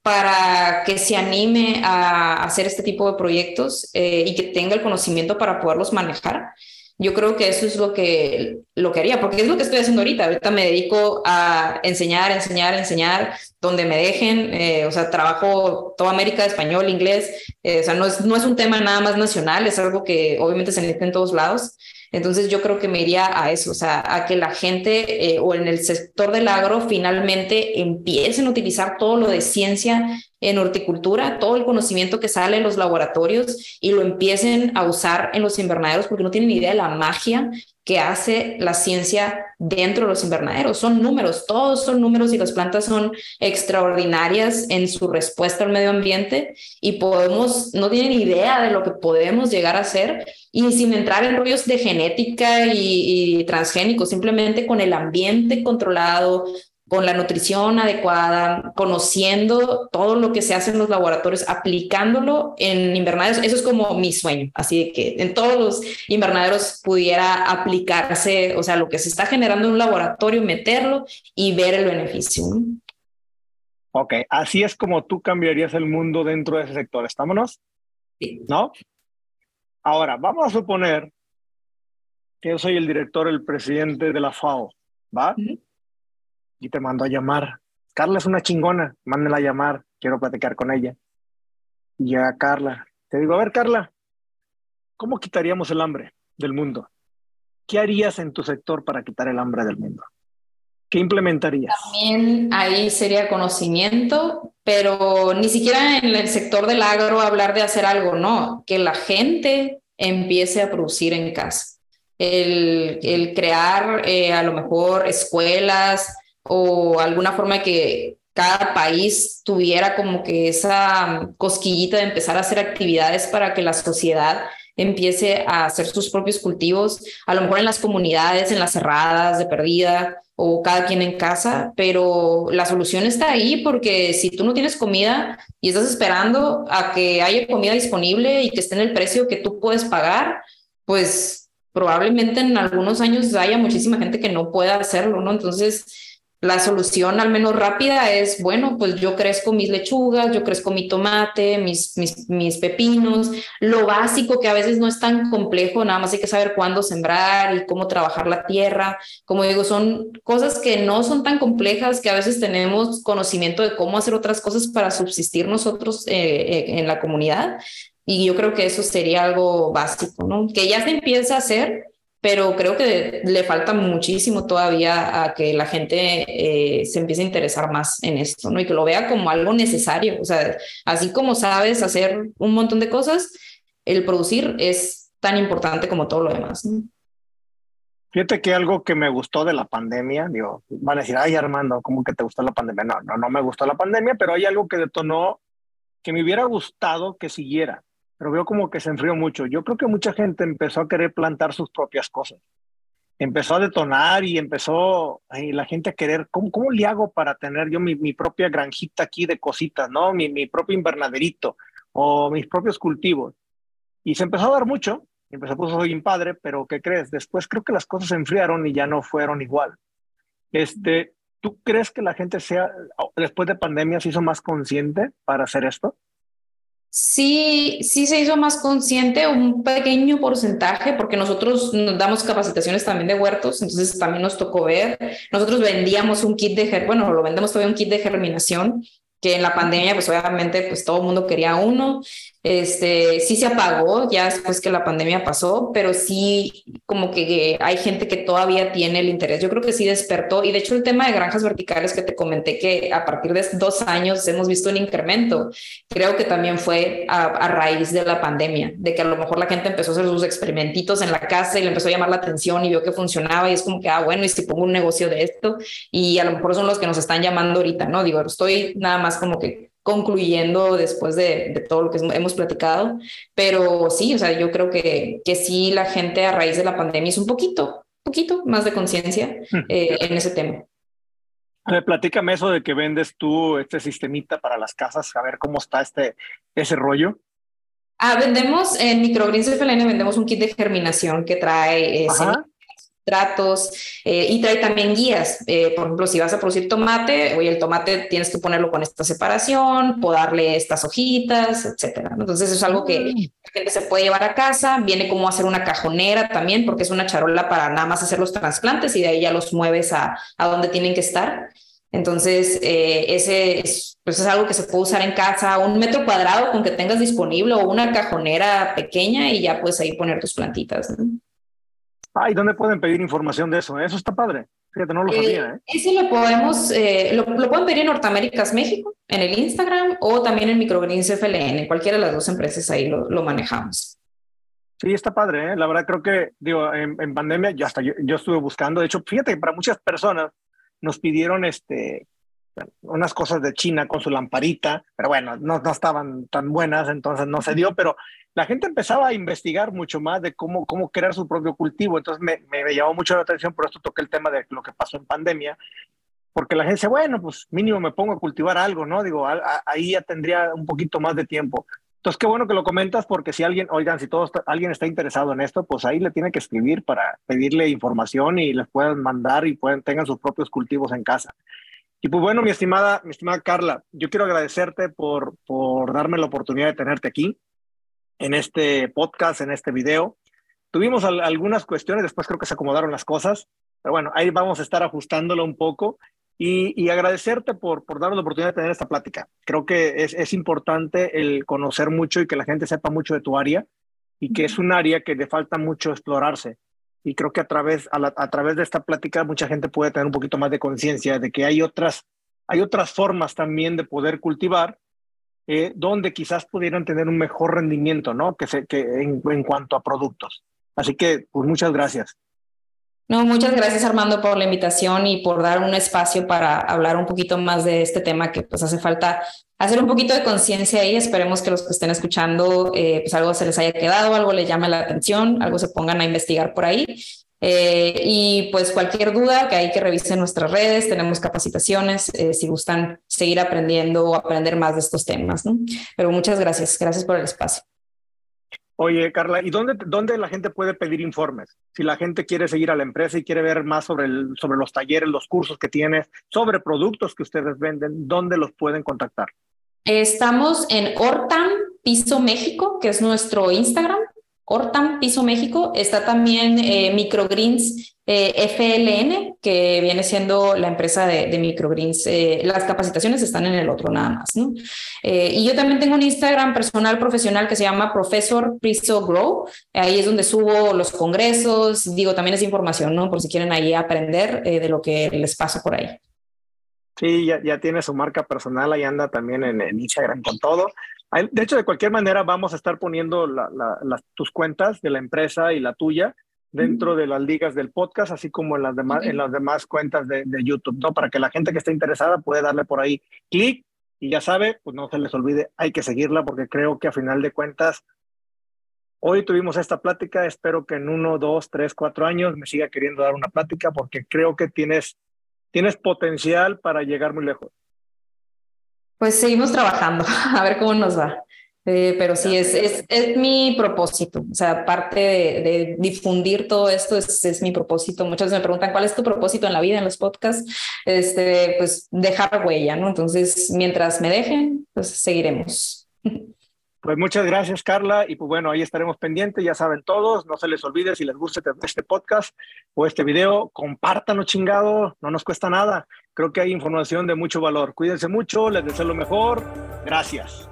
para que se anime a hacer este tipo de proyectos eh, y que tenga el conocimiento para poderlos manejar. Yo creo que eso es lo que, lo que haría, porque es lo que estoy haciendo ahorita. Ahorita me dedico a enseñar, enseñar, enseñar donde me dejen. Eh, o sea, trabajo toda América, español, inglés. Eh, o sea, no es, no es un tema nada más nacional, es algo que obviamente se necesita en todos lados. Entonces yo creo que me iría a eso, o sea, a que la gente eh, o en el sector del agro finalmente empiecen a utilizar todo lo de ciencia en horticultura, todo el conocimiento que sale en los laboratorios y lo empiecen a usar en los invernaderos porque no tienen idea de la magia que hace la ciencia dentro de los invernaderos. Son números, todos son números y las plantas son extraordinarias en su respuesta al medio ambiente y podemos, no tienen idea de lo que podemos llegar a hacer y sin entrar en rollos de genética y, y transgénicos, simplemente con el ambiente controlado, con la nutrición adecuada, conociendo todo lo que se hace en los laboratorios, aplicándolo en invernaderos. Eso es como mi sueño, así de que en todos los invernaderos pudiera aplicarse, o sea, lo que se está generando en un laboratorio, meterlo y ver el beneficio. Ok, así es como tú cambiarías el mundo dentro de ese sector. ¿Estámonos? Sí. ¿No? Ahora, vamos a suponer que yo soy el director, el presidente de la FAO, ¿va? Y te mando a llamar Carla es una chingona, mándenla a llamar, quiero platicar con ella. Y ya Carla, te digo, a ver Carla, ¿cómo quitaríamos el hambre del mundo? ¿Qué harías en tu sector para quitar el hambre del mundo? ¿Qué implementarías? También ahí sería conocimiento, pero ni siquiera en el sector del agro hablar de hacer algo, no, que la gente empiece a producir en casa. El, el crear eh, a lo mejor escuelas o alguna forma que cada país tuviera como que esa cosquillita de empezar a hacer actividades para que la sociedad empiece a hacer sus propios cultivos, a lo mejor en las comunidades, en las cerradas de perdida o cada quien en casa, pero la solución está ahí porque si tú no tienes comida y estás esperando a que haya comida disponible y que esté en el precio que tú puedes pagar, pues probablemente en algunos años haya muchísima gente que no pueda hacerlo, ¿no? Entonces, la solución al menos rápida es, bueno, pues yo crezco mis lechugas, yo crezco mi tomate, mis, mis, mis, pepinos, lo básico que a veces no es tan complejo, nada más hay que saber cuándo sembrar y cómo trabajar la tierra. Como digo, son cosas que no son tan complejas, que a veces tenemos conocimiento de cómo hacer otras cosas para subsistir nosotros eh, eh en la comunidad. Y yo creo que eso sería algo básico, ¿no? Que ya se empieza a hacer, pero creo que le falta muchísimo todavía a que la gente eh, se empiece a interesar más en esto, ¿no? Y que lo vea como algo necesario. O sea, así como sabes hacer un montón de cosas, el producir es tan importante como todo lo demás. ¿no? Fíjate que algo que me gustó de la pandemia, digo, van a decir, ay Armando, ¿cómo que te gustó la pandemia? No, no, no me gustó la pandemia, pero hay algo que detonó que me hubiera gustado que siguiera pero veo como que se enfrió mucho. Yo creo que mucha gente empezó a querer plantar sus propias cosas. Empezó a detonar y empezó y la gente a querer, ¿cómo, ¿cómo le hago para tener yo mi, mi propia granjita aquí de cositas, ¿no? Mi, mi propio invernaderito o mis propios cultivos. Y se empezó a dar mucho, empezó a puso bien padre, pero ¿qué crees? Después creo que las cosas se enfriaron y ya no fueron igual. Este, ¿Tú crees que la gente sea, después de pandemia, se hizo más consciente para hacer esto? Sí, sí se hizo más consciente un pequeño porcentaje, porque nosotros nos damos capacitaciones también de huertos, entonces también nos tocó ver. Nosotros vendíamos un kit de, bueno, lo vendemos todavía un kit de germinación, que en la pandemia, pues obviamente, pues todo el mundo quería uno. Este, sí se apagó ya después que la pandemia pasó, pero sí como que hay gente que todavía tiene el interés. Yo creo que sí despertó. Y de hecho el tema de granjas verticales que te comenté que a partir de dos años hemos visto un incremento, creo que también fue a, a raíz de la pandemia, de que a lo mejor la gente empezó a hacer sus experimentitos en la casa y le empezó a llamar la atención y vio que funcionaba y es como que, ah, bueno, y si pongo un negocio de esto y a lo mejor son los que nos están llamando ahorita, ¿no? Digo, estoy nada más como que concluyendo después de, de, todo lo que hemos platicado. Pero sí, o sea, yo creo que, que sí la gente a raíz de la pandemia es un poquito, poquito más de conciencia hmm. eh, en ese tema. A ver, platícame eso de que vendes tú este sistemita para las casas, a ver cómo está este, ese rollo. Ah, vendemos en Microgreens FLN, vendemos un kit de germinación que trae eh, tratos eh, y trae también guías. Eh, por ejemplo, si vas a producir tomate, oye, el tomate tienes que ponerlo con esta separación, podarle estas hojitas, etcétera. Entonces, es algo que mm. la gente se puede llevar a casa. Viene como hacer una cajonera también, porque es una charola para nada más hacer los trasplantes y de ahí ya los mueves a, a donde tienen que estar. Entonces, eh, ese es, pues es algo que se puede usar en casa, un metro cuadrado con que tengas disponible o una cajonera pequeña y ya puedes ahí poner tus plantitas. ¿no? Ay, ¿dónde pueden pedir información de eso? Eso está padre. Fíjate, no lo eh, sabía. ¿eh? Ese lo podemos, eh, lo, lo, pueden pedir en Norteaméricas México, en el Instagram o también en Microgreens FLN. Cualquiera de las dos empresas ahí lo, lo manejamos. Sí, está padre. ¿eh? La verdad creo que, digo, en, en pandemia yo hasta yo, yo, estuve buscando. De hecho, fíjate que para muchas personas nos pidieron este unas cosas de China con su lamparita, pero bueno, no, no estaban tan buenas, entonces no se dio, pero la gente empezaba a investigar mucho más de cómo, cómo crear su propio cultivo. Entonces me, me llamó mucho la atención, por esto toqué el tema de lo que pasó en pandemia, porque la gente dice, bueno, pues mínimo me pongo a cultivar algo, ¿no? Digo, a, ahí ya tendría un poquito más de tiempo. Entonces, qué bueno que lo comentas, porque si alguien, oigan, si todos, alguien está interesado en esto, pues ahí le tiene que escribir para pedirle información y les puedan mandar y pueden, tengan sus propios cultivos en casa. Y pues bueno, mi estimada, mi estimada Carla, yo quiero agradecerte por, por darme la oportunidad de tenerte aquí en este podcast, en este video. Tuvimos al, algunas cuestiones, después creo que se acomodaron las cosas, pero bueno, ahí vamos a estar ajustándolo un poco. y, agradecerte por, por darnos la oportunidad de tener esta plática. Creo que es, es, importante el conocer mucho y que la gente sepa mucho de tu área y que es un área que le falta mucho explorarse. Y creo que a través, a, través de esta plática mucha gente puede tener un poquito más de conciencia de que hay otras, hay otras formas también de poder cultivar eh, donde quizás pudieran tener un mejor rendimiento, ¿no? Que, se, que en, en cuanto a productos. Así que, pues muchas gracias. No, muchas gracias Armando por la invitación y por dar un espacio para hablar un poquito más de este tema que pues hace falta hacer un poquito de conciencia ahí. Esperemos que los que estén escuchando, eh, pues algo se les haya quedado, algo les llame la atención, algo se pongan a investigar por ahí. Eh, y pues cualquier duda que hay que revisen nuestras redes, tenemos capacitaciones eh, si gustan seguir aprendiendo o aprender más de estos temas. ¿no? Pero muchas gracias, gracias por el espacio. Oye, Carla, ¿y dónde, dónde la gente puede pedir informes? Si la gente quiere seguir a la empresa y quiere ver más sobre, el, sobre los talleres, los cursos que tienes, sobre productos que ustedes venden, ¿dónde los pueden contactar? Estamos en Hortam Piso México, que es nuestro Instagram. Hortam Piso México. Está también eh, Microgreens eh, FLN, que viene siendo la empresa de, Microgreens. Eh, las capacitaciones están en el otro nada más, ¿no? Y yo también tengo un Instagram personal profesional que se llama Profesor Priso Grow. Ahí es donde subo los congresos, digo, también es información, ¿no? Por si quieren ahí aprender de lo que les pasa por ahí. Sí, ya, tiene su marca personal, ahí anda también en, Instagram con todo. De hecho, de cualquier manera, vamos a estar poniendo las, tus cuentas de la empresa y la tuya dentro de las ligas del podcast, así como en las demás, en las demás cuentas de, YouTube, ¿no? Para que la gente que esté interesada puede darle por ahí clic y ya sabe, pues no se les olvide, hay que seguirla porque creo que a final de cuentas, hoy tuvimos esta plática, espero que en uno, dos, tres, cuatro años me siga queriendo dar una plática porque creo que tienes, tienes potencial para llegar muy lejos. Pues seguimos trabajando, a ver cómo nos va. Eh, pero sí, es, es, es, mi propósito. O sea, aparte de, difundir todo esto, es, es, mi propósito. Muchos me preguntan, ¿cuál es tu propósito en la vida, en los podcasts? Este, pues dejar huella, ¿no? Entonces, mientras me dejen, pues seguiremos. Pues muchas gracias, Carla. Y pues bueno, ahí estaremos pendientes. Ya saben todos, no se les olvide si les gusta este, este podcast o este video, compártanlo chingado, no nos cuesta nada. Creo que hay información de mucho valor. Cuídense mucho, les deseo lo mejor. Gracias.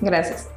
Gracias.